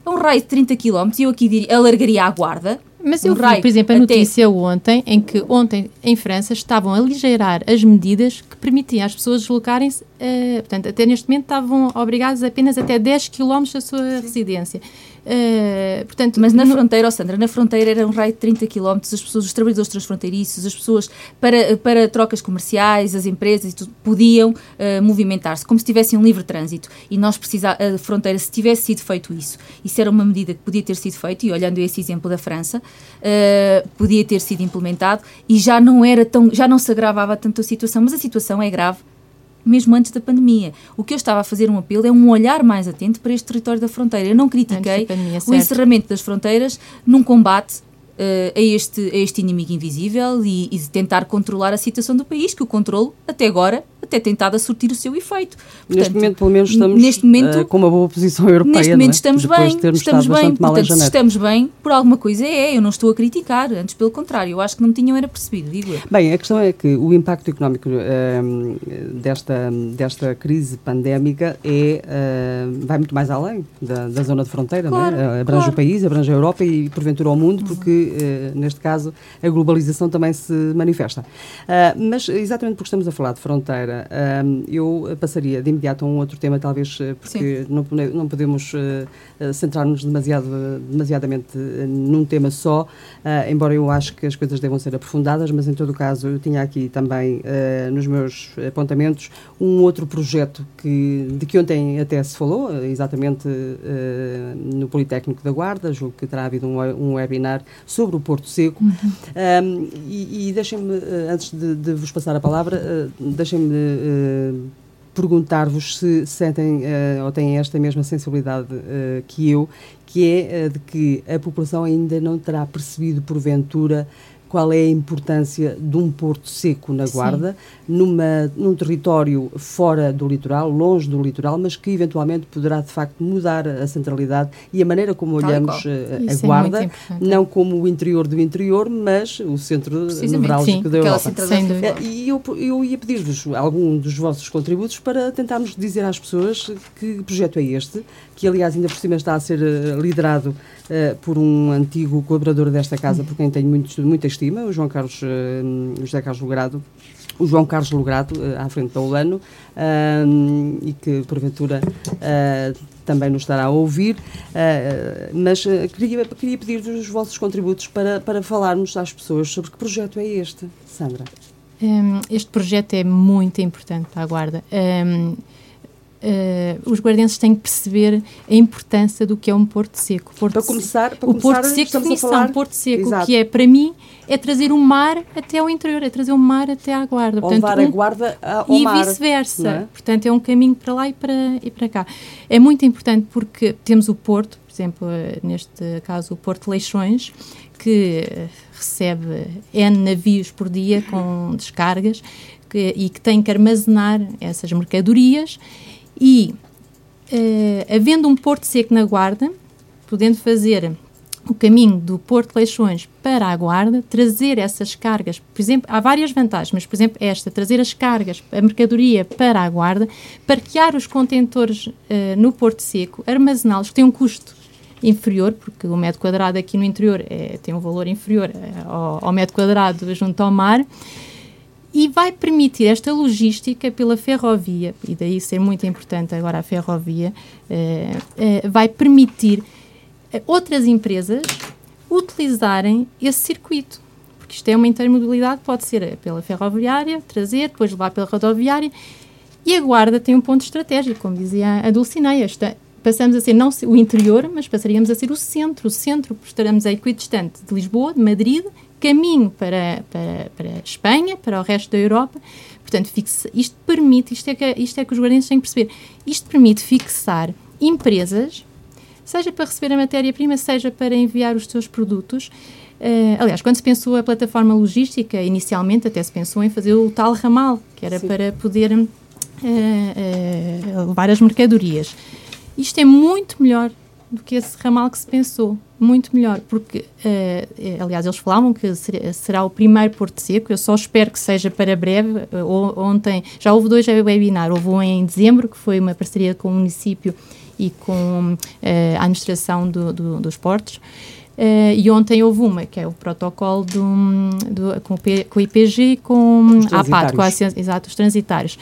A um raio de 30 km, e eu aqui diria, alargaria a guarda, mas eu vi, por exemplo, a notícia até... ontem, em que ontem em França estavam a aligeirar as medidas que permitiam às pessoas deslocarem-se, uh, portanto, até neste momento estavam obrigados apenas até 10 km da sua Sim. residência. Uh, portanto, Mas na no... fronteira, oh Sandra, na fronteira era um raio de 30 km, as pessoas, os trabalhadores transfronteiriços, as pessoas para, para trocas comerciais, as empresas e tudo, podiam uh, movimentar-se como se tivessem um livre trânsito. E nós precisávamos, a fronteira, se tivesse sido feito isso, isso era uma medida que podia ter sido feita, e olhando esse exemplo da França, uh, podia ter sido implementado e já não era tão, já não se agravava tanto a situação, mas a situação é grave mesmo antes da pandemia. O que eu estava a fazer um apelo é um olhar mais atento para este território da fronteira. Eu não critiquei pandemia, o encerramento das fronteiras num combate uh, a, este, a este inimigo invisível e, e tentar controlar a situação do país, que o controle, até agora, até tentado a surtir o seu efeito. Portanto, neste momento, pelo menos, estamos neste momento, uh, com uma boa posição europeia. Neste momento é? estamos Depois bem, estamos bem. Portanto, se estamos bem, por alguma coisa é, eu não estou a criticar, antes pelo contrário, eu acho que não tinham era percebido, digo eu. Bem, a questão é que o impacto económico uh, desta, desta crise pandémica é, uh, vai muito mais além da, da zona de fronteira, claro, não é? abrange claro. o país, abrange a Europa e porventura o mundo, porque neste caso a globalização também se manifesta. mas exatamente porque estamos a falar de fronteira, eu passaria de imediato a um outro tema, talvez eh, porque não, não, podemos uh, centrar-nos demasiado, demasiadamente num tema só, uh, embora eu acho que as coisas devam ser aprofundadas, mas em todo o caso eu tinha aqui também nos meus apontamentos um outro projeto que, de que ontem até se falou, exatamente no Politécnico da Guarda, julgo que terá havido um, um webinar sobre o Porto Seco. Uhum. Um, e, e deixem-me, antes de, de, vos passar a palavra, deixem-me perguntar-vos se sentem uh, ou têm esta mesma sensibilidade uh, que eu, que é de que a população ainda não terá percebido, porventura, qual é a importância de um porto seco na Guarda, numa, num território fora do litoral, longe do litoral, mas que eventualmente poderá de facto mudar a centralidade e a maneira como olhamos a, a é Guarda, é não como o interior do interior, mas o centro nevrálgico da Europa. E eu, eu ia pedir-vos algum dos vossos contributos para tentarmos dizer às pessoas que projeto é este, que aliás ainda por cima está a ser eh, liderado uh, por um antigo colaborador desta casa, por quem tenho muito, muita o João Carlos, uh, José Carlos Logrado, o João Carlos Logrado, uh, à frente da Ulano, e que porventura também nos estará a ouvir, mas queria, queria pedir-vos os vossos contributos para, para falarmos às pessoas sobre que projeto é este, Sandra. Um, este projeto é muito importante para a Guarda. Um, Uh, os guardenses têm que perceber a importância do que é um porto seco. Porto para começar, para o começar, porto seco, definição, falar... porto seco, Exato. que é para mim é trazer o mar até ao interior, é trazer o mar até à guarda. Portanto, levar um, a guarda ao e mar. E vice-versa. É? Portanto, é um caminho para lá e para, e para cá. É muito importante porque temos o porto, por exemplo, eh, neste caso o Porto Leixões, que eh, recebe N navios por dia com descargas que, e que tem que armazenar essas mercadorias e, uh, havendo um porto seco na Guarda, podendo fazer o caminho do Porto de Leixões para a Guarda, trazer essas cargas, por exemplo, há várias vantagens, mas, por exemplo, esta, trazer as cargas, a mercadoria para a Guarda, parquear os contentores uh, no Porto Seco, armazená-los, que tem um custo inferior, porque o metro quadrado aqui no interior é, tem um valor inferior eh, ao, ao metro quadrado junto ao mar, e vai permitir esta logística pela ferrovia, e daí ser muito importante agora a ferrovia, eh, eh, vai permitir outras empresas utilizarem esse circuito. Porque isto é uma intermodalidade, pode ser pela ferroviária, trazer, depois levar pela rodoviária. E a Guarda tem um ponto estratégico, como dizia a Dulcineia. Passamos a ser não o interior, mas passaríamos a ser o centro. O centro, estaremos a equidistante de Lisboa, de Madrid, caminho para, para, para a Espanha, para o resto da Europa. Portanto, fixa, isto permite, isto é, que, isto é que os guardiões têm que perceber, isto permite fixar empresas, seja para receber a matéria-prima, seja para enviar os seus produtos. Uh, aliás, quando se pensou a plataforma logística, inicialmente até se pensou em fazer o tal ramal, que era Sim. para poder uh, uh, levar as mercadorias. Isto é muito melhor do que esse ramal que se pensou. Muito melhor, porque, uh, aliás, eles falavam que ser, será o primeiro Porto Seco, eu só espero que seja para breve. Uh, ontem, já houve dois webinars, houve um em dezembro, que foi uma parceria com o município e com uh, a administração do, do, dos portos. Uh, e ontem houve uma, que é o protocolo do, do com, o P, com o IPG e com a APAT, com a, exato, os transitários.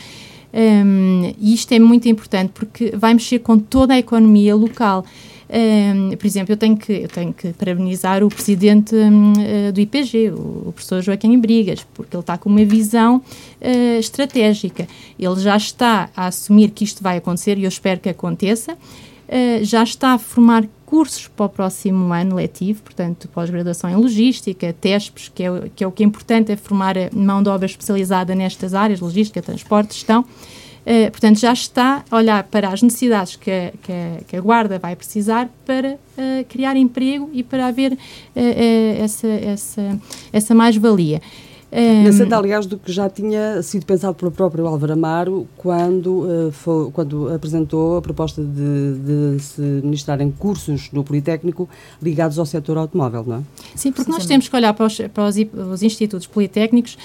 Um, e isto é muito importante porque vai mexer com toda a economia local. Por exemplo, eu tenho, que, eu tenho que parabenizar o presidente um, uh, eh, do IPG, o, professor Joaquim Brigas, porque ele está com uma visão uh, estratégica. Ele já está a assumir que isto vai acontecer e eu espero que aconteça. Uh, já está a formar cursos para o próximo ano letivo, portanto, pós-graduação em logística, TESPs, que é, que é o que é importante, é formar mão de obra especializada nestas áreas, logística, transporte, gestão. Uh, portanto, já está a olhar para as necessidades que a, que a, que a Guarda vai precisar para uh, criar emprego e para haver uh, essa, essa, essa mais-valia. Um, Na senda, aliás, do que já tinha sido pensado pelo próprio Álvaro Amaro quando, uh, foi, quando apresentou a proposta de, de, se ministrarem cursos no Politécnico ligados ao setor automóvel, não é? Sim, porque nós temos que olhar para os, para os, os institutos politécnicos.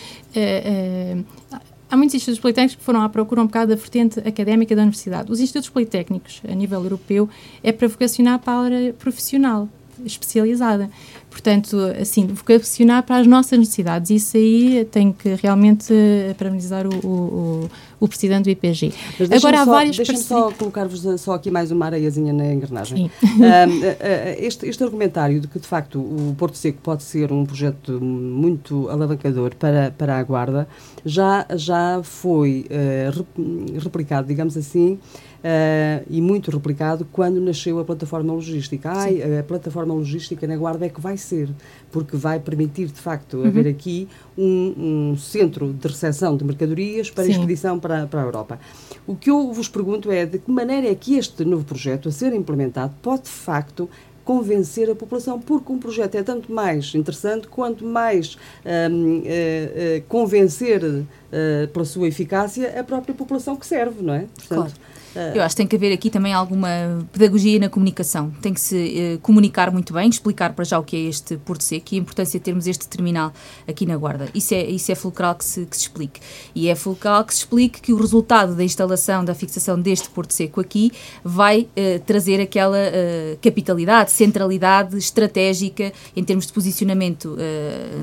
Há muitos institutos politécnicos que foram à procura um bocado da vertente académica da universidade. Os institutos politécnicos, a nível europeu, é para vocacionar para a área profissional, especializada. Portanto, assim, vocacionar para as nossas necessidades. Isso aí tem que realmente parabenizar o, o, o presidente do IPG. Agora há só, vários Deixa-me só colocar-vos só aqui mais uma areiazinha na engrenagem. Um, este, este argumentário de que, de facto, o Porto Seco pode ser um projeto muito alavancador para, para a Guarda já, já foi uh, replicado, digamos assim, Uh, e muito replicado quando nasceu a plataforma logística. Ai, a plataforma logística na Guarda é que vai ser, porque vai permitir, de facto, uhum. haver aqui um, um, centro de recepção de mercadorias para Sim. expedição para, para a Europa. O que eu vos pergunto é de que maneira é que este novo projeto, a ser implementado, pode, de facto, convencer a população, porque um projeto é tanto mais interessante quanto mais uh, uh, convencer uh, pela sua eficácia a própria população que serve, não é? Portanto, claro. Eu acho que tem que haver aqui também alguma pedagogia na comunicação. Tem que se uh, comunicar muito bem, explicar para já o que é este Porto Seco e a importância de termos este terminal aqui na Guarda. Isso é, isso é fulcral que se, que se explique. E é fulcral que se explique que o resultado da instalação, da fixação deste Porto Seco aqui, vai uh, trazer aquela uh, capitalidade, centralidade estratégica em termos de posicionamento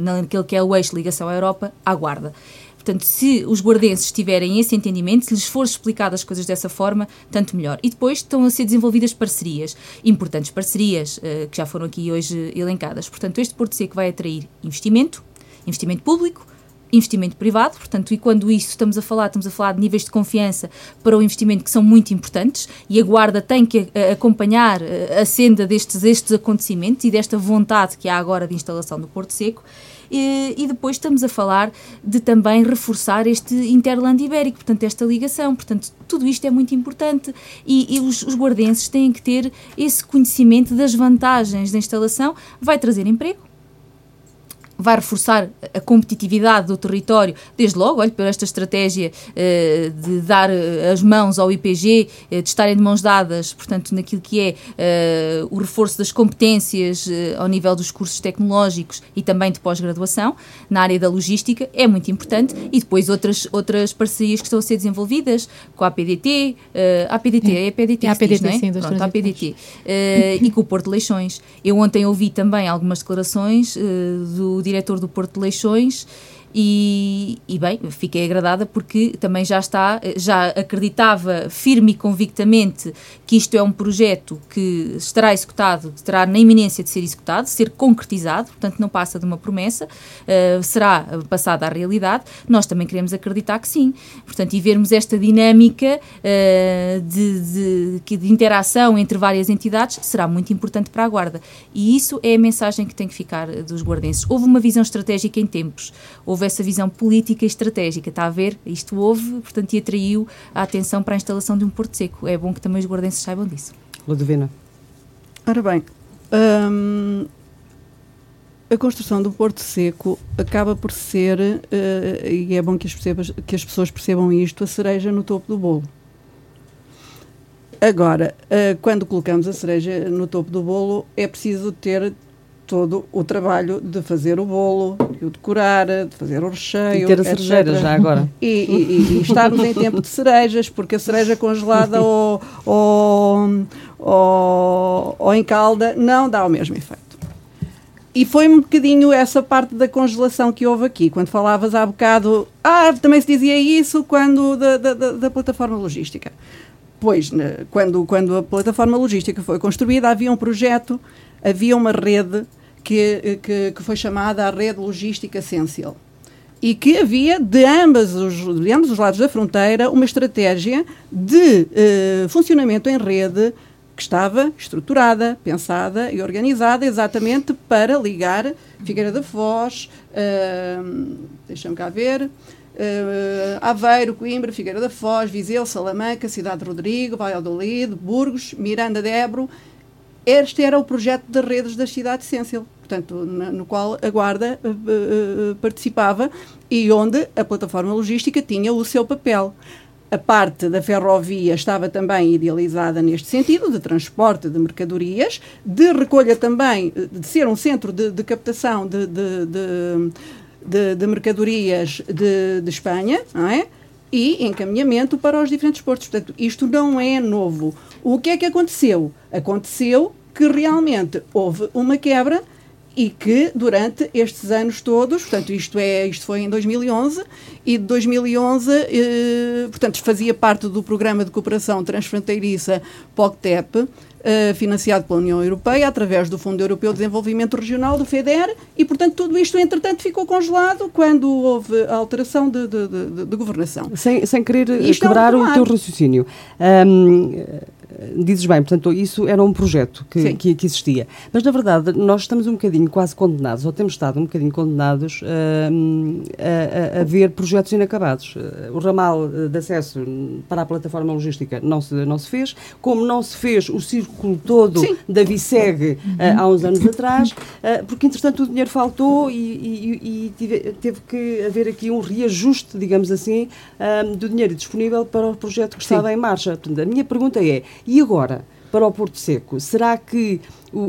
naquele que é o eixo ligação à Europa, à Guarda. Portanto, se os guardenses tiverem esse entendimento, se lhes for explicado as coisas dessa forma, tanto melhor. E depois estão a ser desenvolvidas parcerias, importantes parcerias, uh, que já foram aqui hoje elencadas. Portanto, este Porto Seco vai atrair investimento, investimento público, investimento privado, portanto, e quando isso estamos a falar, estamos a falar de níveis de confiança para o investimento que são muito importantes e a Guarda tem que a, acompanhar eh, a senda destes, estes acontecimentos e desta vontade que há agora de instalação do Porto Seco e, e depois estamos a falar de também reforçar este interland ibérico, portanto, esta ligação. Portanto, tudo isto é muito importante e, e os, os guardenses têm que ter esse conhecimento das vantagens da instalação, vai trazer emprego, vai reforçar a competitividade do território, desde logo, olha, por esta estratégia uh, de dar eh, as mãos ao IPG, eh, de estarem de mãos dadas, portanto, naquilo que é uh, o reforço das competências ao nível dos cursos tecnológicos e também de pós-graduação, na área da logística, é muito importante, e depois outras, outras parcerias que estão a ser desenvolvidas com a APDT, a APDT, é, a PDT, é a APDT, não é? Sim, Pronto, a APDT, e com o Porto de Leixões. Eu ontem ouvi também algumas declarações do diretor do Porto de Leixões E, e, bem, fiquei agradada porque também já está, já acreditava firme e convictamente que isto é um projeto que estará executado, estará na iminência de ser executado, ser concretizado, portanto não passa de uma promessa, uh, será passada à realidade. Nós também queremos acreditar que sim. Portanto, e vermos esta dinâmica uh, de, de, de interação entre várias entidades será muito importante para a Guarda. E isso é a mensagem que tem que ficar dos guardenses. Houve uma visão estratégica em tempos, houve essa visão política e estratégica, está a ver? Isto houve, portanto, e atraiu a atenção para a instalação de um Porto Seco. É bom que também os guardenses saibam disso. Ludovina. Ora bem, hum, a construção do Porto Seco acaba por ser, uh, e é bom que as, percebas, que as pessoas percebam isto, a cereja no topo do bolo. Agora, uh, quando colocamos a cereja no topo do bolo, é preciso ter todo o trabalho de fazer o bolo, de o decorar, de fazer o recheio. E ter a cerejeira já agora. E, e, e, estarmos em tempo de cerejas, porque a cereja congelada ou, ou, ou, ou em calda não dá o mesmo efeito. E foi um bocadinho essa parte da congelação que houve aqui, quando falavas há bocado, ah, também se dizia isso quando da, da, da plataforma logística. Pois, né, quando, quando a plataforma logística foi construída, havia um projeto, havia uma rede que, que, que foi chamada a Rede Logística Essential. E que havia de, ambas os, de ambos os lados da fronteira uma estratégia de uh, funcionamento em rede que estava estruturada, pensada e organizada exatamente para ligar Figueira da Foz, uh, deixa-me cá ver, uh, Aveiro, Coimbra, Figueira da Foz, Viseu, Salamanca, Cidade de Rodrigo, Valladolid, Burgos, Miranda de Ebro este era o projeto das redes das cidades Sensel, portanto, no, qual a Guarda uh, uh, participava e onde a plataforma logística tinha o seu papel. A parte da ferrovia estava também idealizada neste sentido, de transporte de mercadorias, de recolha também, de ser um centro de, de captação de, de, de, de mercadorias de, Espanha, não é? e encaminhamento para os diferentes portos. Portanto, isto não é novo. O que é que aconteceu? Aconteceu que realmente houve uma quebra e que durante estes anos todos, portanto isto é isto foi em 2011 e de 2011, eh, portanto fazia parte do programa de cooperação transfronteiriça POCTEP, eh, financiado pela União Europeia através do Fundo Europeu de Desenvolvimento Regional do FEDER e portanto tudo isto entretanto ficou congelado quando houve a alteração de, de, de, de governação. Sem, sem querer isto quebrar é o teu raciocínio. Um, dizes bem, portanto, isso era um projeto que, que, que, existia. Mas, na verdade, nós estamos um bocadinho quase condenados, ou temos estado um bocadinho condenados uh, a, a, a, ver projetos inacabados. Uh, o ramal de acesso para a plataforma logística não se, não se fez, como não se fez o círculo todo Sim. da VISEG uh, há uns anos atrás, porque, entretanto, o dinheiro faltou e, e, e tive, teve que haver aqui um reajuste, digamos assim, do dinheiro disponível para o projeto que Sim. estava em marcha. Portanto, a minha pergunta é, e agora, para o Porto Seco, será que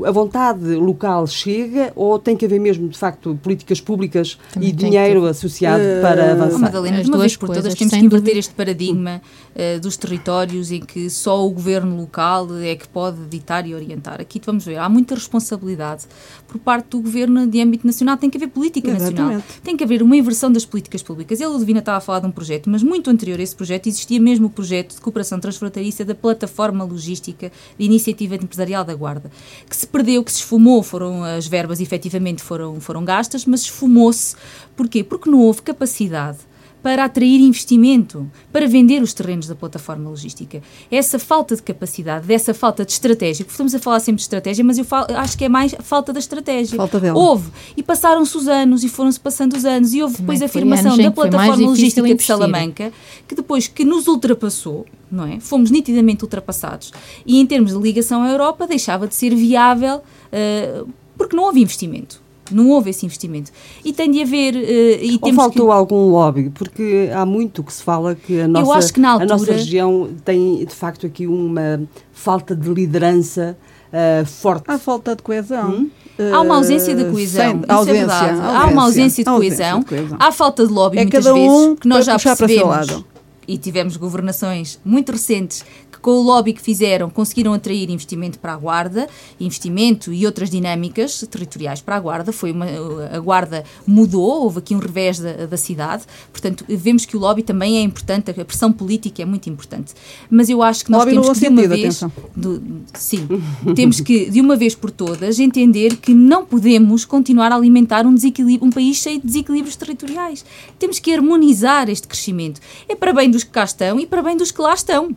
a vontade local chega ou tem que haver mesmo, de facto, políticas públicas Também e dinheiro que... associado uh, para avançar? Madalena, uma vez por todas temos que inverter este paradigma uh, dos territórios em que só o governo local é que pode ditar e orientar. Aqui vamos ver, há muita responsabilidade por parte do governo de âmbito nacional, tem que haver política Exatamente. nacional, tem que haver uma inversão das políticas públicas. Ele, Divina, estava a falar de um projeto, mas muito anterior a esse projeto existia mesmo o projeto de cooperação transfronteiriça da plataforma logística de iniciativa empresarial da Guarda que se perdeu, que se esfumou, foram as verbas efetivamente foram, foram gastas, mas esfumou-se. Porquê? Porque não houve capacidade para atrair investimento, para vender os terrenos da plataforma logística. Essa falta de capacidade, dessa falta de estratégia, porque estamos a falar sempre de estratégia, mas eu falo, acho que é mais falta da estratégia. Falta dela. Houve, e passaram-se os anos, e foram-se passando os anos, e houve Também depois a afirmação da plataforma logística de Salamanca, que depois que nos ultrapassou, não é? Fomos nitidamente ultrapassados. E em termos de ligação à Europa, deixava de ser viável uh, porque não houve investimento. Não houve esse investimento. E tem de haver. Uh, e Ou faltou que... algum lobby? Porque há muito que se fala que a nossa, acho que na altura... a nossa região tem, de facto, aqui uma falta de liderança uh, forte. Há falta de coesão. Hum? Há uma ausência de coesão, Sem, isso ausência, é verdade. Ausência, há uma ausência de, coesão. Ausência de coesão. Há falta de lobby é muitas vezes, um que nós já percebemos e tivemos governações muito recentes com o lobby que fizeram, conseguiram atrair investimento para a Guarda, investimento e outras dinâmicas territoriais para a Guarda. Foi uma, a Guarda mudou, houve aqui um revés da, da cidade. Portanto, vemos que o lobby também é importante, a pressão política é muito importante. Mas eu acho que nós lobby temos que, de uma vez. Do, sim, temos que, de uma vez por todas, entender que não podemos continuar a alimentar um, desequilíbrio, um país cheio de desequilíbrios territoriais. Temos que harmonizar este crescimento. É para bem dos que cá estão e para bem dos que lá estão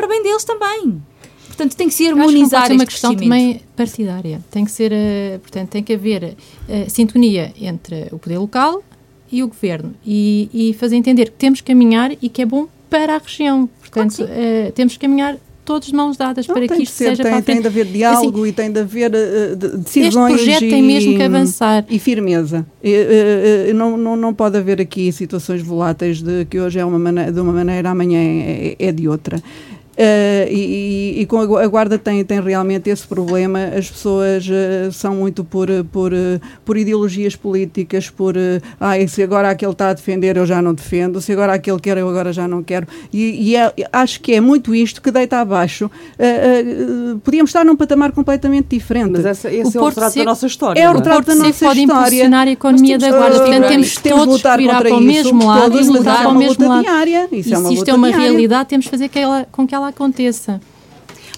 para bem deles também. Portanto, tem que se harmonizar que uma questão também partidária. Tem que ser, uh, portanto, tem que haver uh, sintonia entre o poder local e o governo e, e, fazer entender que temos que caminhar e que é bom para a região. Portanto, claro uh, temos que caminhar todos de mãos dadas Não, para que isto ser, seja tem, para Tem de haver diálogo assim, e tem de haver uh, decisões. Este projeto e, tem mesmo que avançar. E firmeza. uh, uh, não, não, não pode haver aqui situações voláteis de que hoje é uma maneira, de uma maneira, amanhã é, é de outra. Uh, e, e, com a, Guarda tem, tem realmente esse problema. As pessoas uh, são muito por, por, uh, por ideologias políticas, por ah, se agora aquele está a defender eu já não defendo, se agora aquele quer eu agora já não quero. E, e é, acho que é muito isto que deita abaixo. podíamos estar num patamar completamente diferente. Mas essa, esse o é o retrato da nossa história. É o é? retrato da nossa pode história. impulsionar a economia da Guarda. Portanto, temos, temos todos que virar para o mesmo lado e lutar para o mesmo lado. Diária. Isso e é se isto é uma diária. realidade, temos que fazer que ela, com que ela aconteça.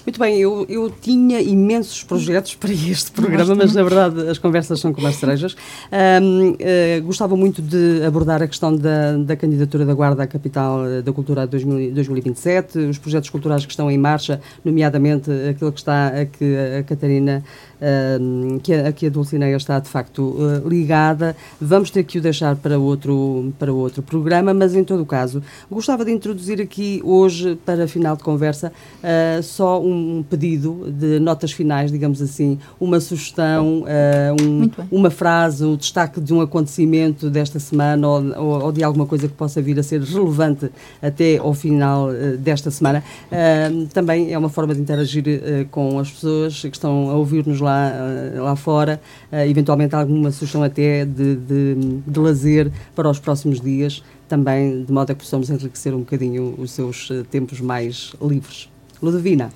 Muito bem, eu, eu tinha imensos projetos para este programa, mas na verdade as conversas são como as cerejas. Um, uh, eh, gostava muito de abordar a questão da, da candidatura da Guarda à Capital eh, da Cultura 2027, os projetos culturais que estão em marcha, nomeadamente aquilo que está a que a Catarina uh, que, a, que a Dulcineia está de facto uh, ligada. Vamos ter que o deixar para outro, para outro programa, mas em todo o caso, gostava de introduzir aqui hoje, para final de conversa, uh, só um pedido de notas finais, digamos assim, uma sugestão, um, uma frase, o um destaque de um acontecimento desta semana ou, ou, ou, de alguma coisa que possa vir a ser relevante até ao final desta semana. também é uma forma de interagir com as pessoas que estão a ouvir-nos lá lá, eh, lá fora, uh, eventualmente alguma sugestão até de, de, de lazer para os próximos dias, também de modo a que possamos enriquecer um bocadinho os seus uh, tempos mais livres. Ludovina.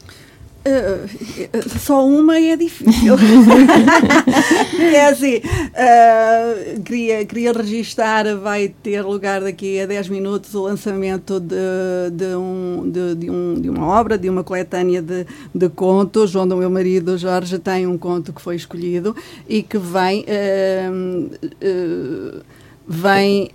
Uh, só uma é difícil. é assim, uh, queria, queria registar, vai ter lugar daqui a 10 minutos o lançamento de, de, um, de, de, um, de uma obra, de uma coletânea de, de contos, onde o meu marido Jorge tem um conto que foi escolhido e que vem. Uh, vem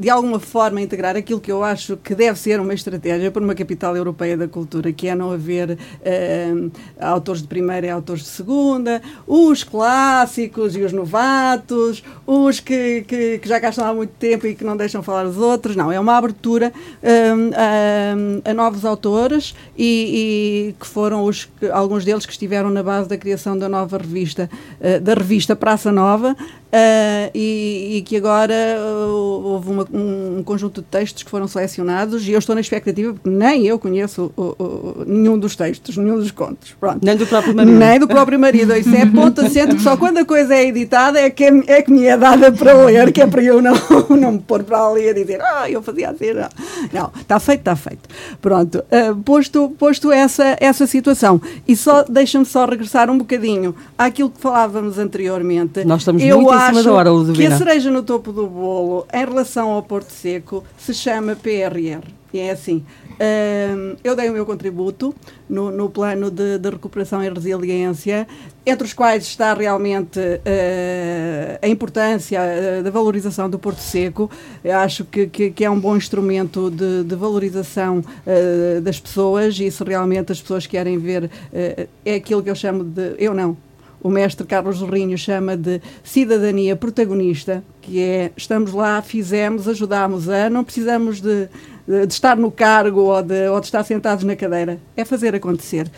de alguma forma integrar aquilo que eu acho que deve ser uma estratégia para uma capital europeia da cultura, que é não haver uh, autores de primeira e autores de segunda, os clássicos e os novatos, os que, que, que, já estão há muito tempo e que não deixam falar os outros. Não, é uma abertura uh, a novos autores e, e, que foram os, alguns deles que estiveram na base da criação da nova revista, uh, da revista Praça Nova, Uh, e, e, que agora uh, houve uma, um, um, conjunto de textos que foram selecionados e eu estou na expectativa, porque nem eu conheço uh, nenhum dos textos, nenhum dos contos. Pronto. Nem do próprio marido. Nem do próprio marido. Isso é ponto assente que só quando a coisa é editada é que, é, é que me é dada para ler, que é para eu não, não me pôr para ali a dizer, ah, eu fazia assim. Não, não está feito, está feito. Pronto. posto posto essa, essa situação. E só deixa-me só regressar um bocadinho àquilo que falávamos anteriormente. Nós estamos eu muito da hora, Ludovina. que a cereja no topo do bolo, em relação ao Porto Seco, se chama PRR. E é assim, uh, eu dei o meu contributo no, no plano de, de, recuperação e resiliência, entre os quais está realmente uh, a importância uh, da valorização do Porto Seco. Eu acho que, que, que, é um bom instrumento de, de valorização eh, das pessoas e se realmente as pessoas querem ver, é aquilo que eu chamo de. Eu não, o mestre Carlos Rinho chama de cidadania protagonista, que é estamos lá, fizemos, ajudámos a, não precisamos de, de, de estar no cargo ou de, ou de estar sentados na cadeira, é fazer acontecer.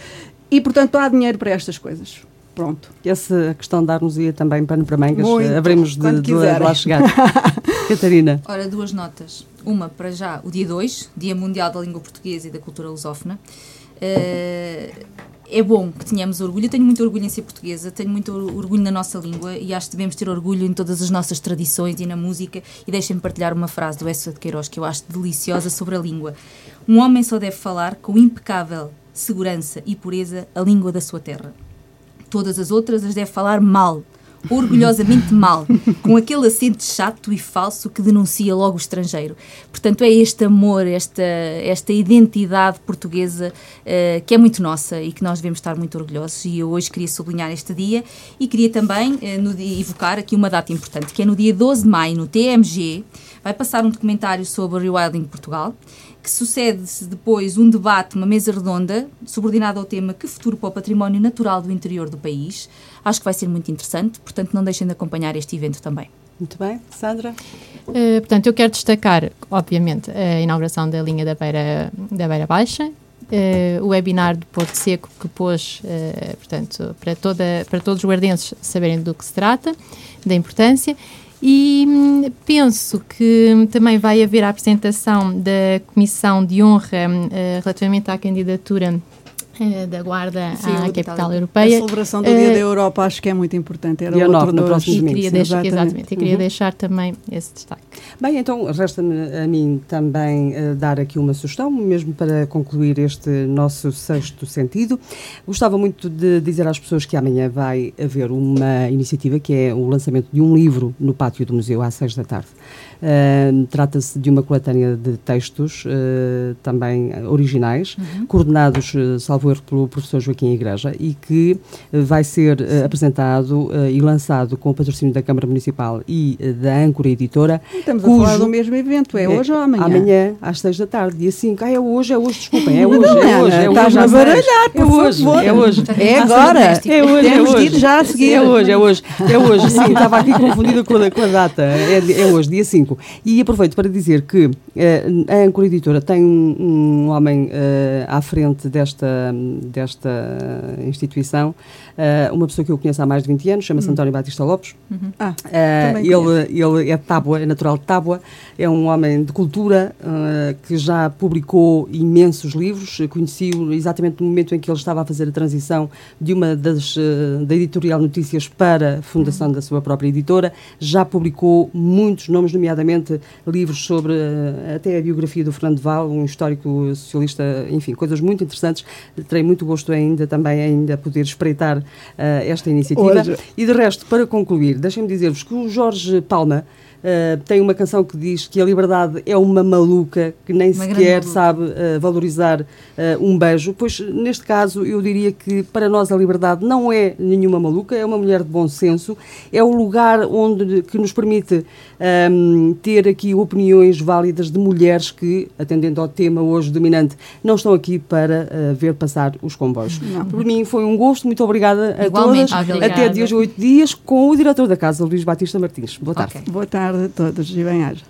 E, portanto, há dinheiro para estas coisas. Pronto. Essa questão dar-nos-ia também pano para mangas, Muito, abrimos de, de, lá chegar. Catarina. Ora, duas notas. Uma, para já, o dia 2, Dia Mundial da Língua Portuguesa e da Cultura Lusófona. Uh, é bom que tenhamos orgulho. Eu tenho muito orgulho em ser portuguesa, tenho muito orgulho na nossa língua e acho que devemos ter orgulho em todas as nossas tradições e na música. E deixem-me partilhar uma frase do Essa de Queiroz que eu acho deliciosa sobre a língua. Um homem só deve falar com impecável segurança e pureza a língua da sua terra. Todas as outras as deve falar mal, orgulhosamente mal, com aquele acento chato e falso que denuncia logo o estrangeiro. Portanto, é este amor, esta, esta identidade portuguesa uh, que é muito nossa e que nós devemos estar muito orgulhosos. E eu hoje queria sublinhar este dia e queria também uh, no, evocar aqui uma data importante, que é no dia 12 de maio, no TMG, vai passar um documentário sobre o Rewilding Portugal que sucede-se depois um debate, uma mesa redonda, subordinada ao tema Que futuro para o património natural do interior do país. Acho que vai ser muito interessante, portanto, não deixem de acompanhar este evento também. Muito bem. Sandra? Uh, portanto, eu quero destacar, obviamente, a inauguração da linha da Beira, da Beira Baixa, uh, o webinar do Porto Seco que pôs, uh, portanto, para, toda, para todos os guardenses saberem do que se trata, da importância, e hum, penso que também vai haver a apresentação da Comissão de Honra hum, relativamente à candidatura eh, da Guarda Sim, à capital europeia. A celebração do Dia uh, da Europa acho que é muito importante. Era dia outro 9, no próximo domingo. Queria deixar, exatamente, e queria uhum. deixar também esse destaque. Bem, então resta-me a mim também uh, dar aqui uma sugestão, mesmo para concluir este nosso sexto sentido. Gostava muito de dizer às pessoas que amanhã vai haver uma iniciativa que é o lançamento de um livro no pátio do museu às seis da tarde. Uh, Trata-se de uma coletânea de textos uh, também originais, uhum. coordenados, uh, salvo erro, pelo professor Joaquim Igreja e que vai ser apresentado e lançado com o patrocínio da Câmara Municipal e da Âncora Editora. Estamos cujo, a falar do mesmo evento, é, é, hoje ou amanhã? Amanhã, às seis da tarde, dia 5. Ah, é hoje, é hoje, desculpem, é hoje, não, é hoje. É hoje, a baralhar, é hoje, é hoje. É agora. É hoje, é hoje. já a seguir. É hoje, é hoje. É hoje, sim, estava aqui confundida com a, com a data. É, é hoje, dia 5. E aproveito para dizer que uh, a Âncora Editora tem um, um homem uh, à frente desta, desta instituição, uh, uma pessoa que eu conheço há mais de 20 anos, chama-se uhum. António Batista Lopes. Uhum. Ah, ele, ele é de Tábua, é natural de Tábua, é um homem de cultura que já publicou imensos livros, conheci-o exatamente no momento em que ele estava a fazer a transição de uma das da editorial Notícias para a fundação uhum. da sua própria editora, já publicou muitos nomes, nomeadamente livros sobre uh, até a biografia do Fernando Val, um histórico socialista, enfim, coisas muito interessantes. Terei muito gosto ainda também ainda poder espreitar uh, esta iniciativa. Hoje. E de resto, para concluir, deixem-me dizer-vos que o Jorge Palma Uh, tem uma canção que diz que a liberdade é uma maluca que nem uma sequer sabe uh, valorizar uh, um beijo. Pois, neste caso, eu diria que para nós a liberdade não é nenhuma maluca, é uma mulher de bom senso, é o lugar onde que nos permite um, ehm, ter aqui opiniões válidas de mulheres que, atendendo ao tema hoje dominante, não estão aqui para ver passar os comboios. Não. Por mim foi um gosto, muito obrigada a Igualmente. todas. Obrigada. Até dias 8 dias com o diretor da casa, Luís Batista Martins. Boa tarde. Okay. Boa tarde tarde a todos e bem-aja.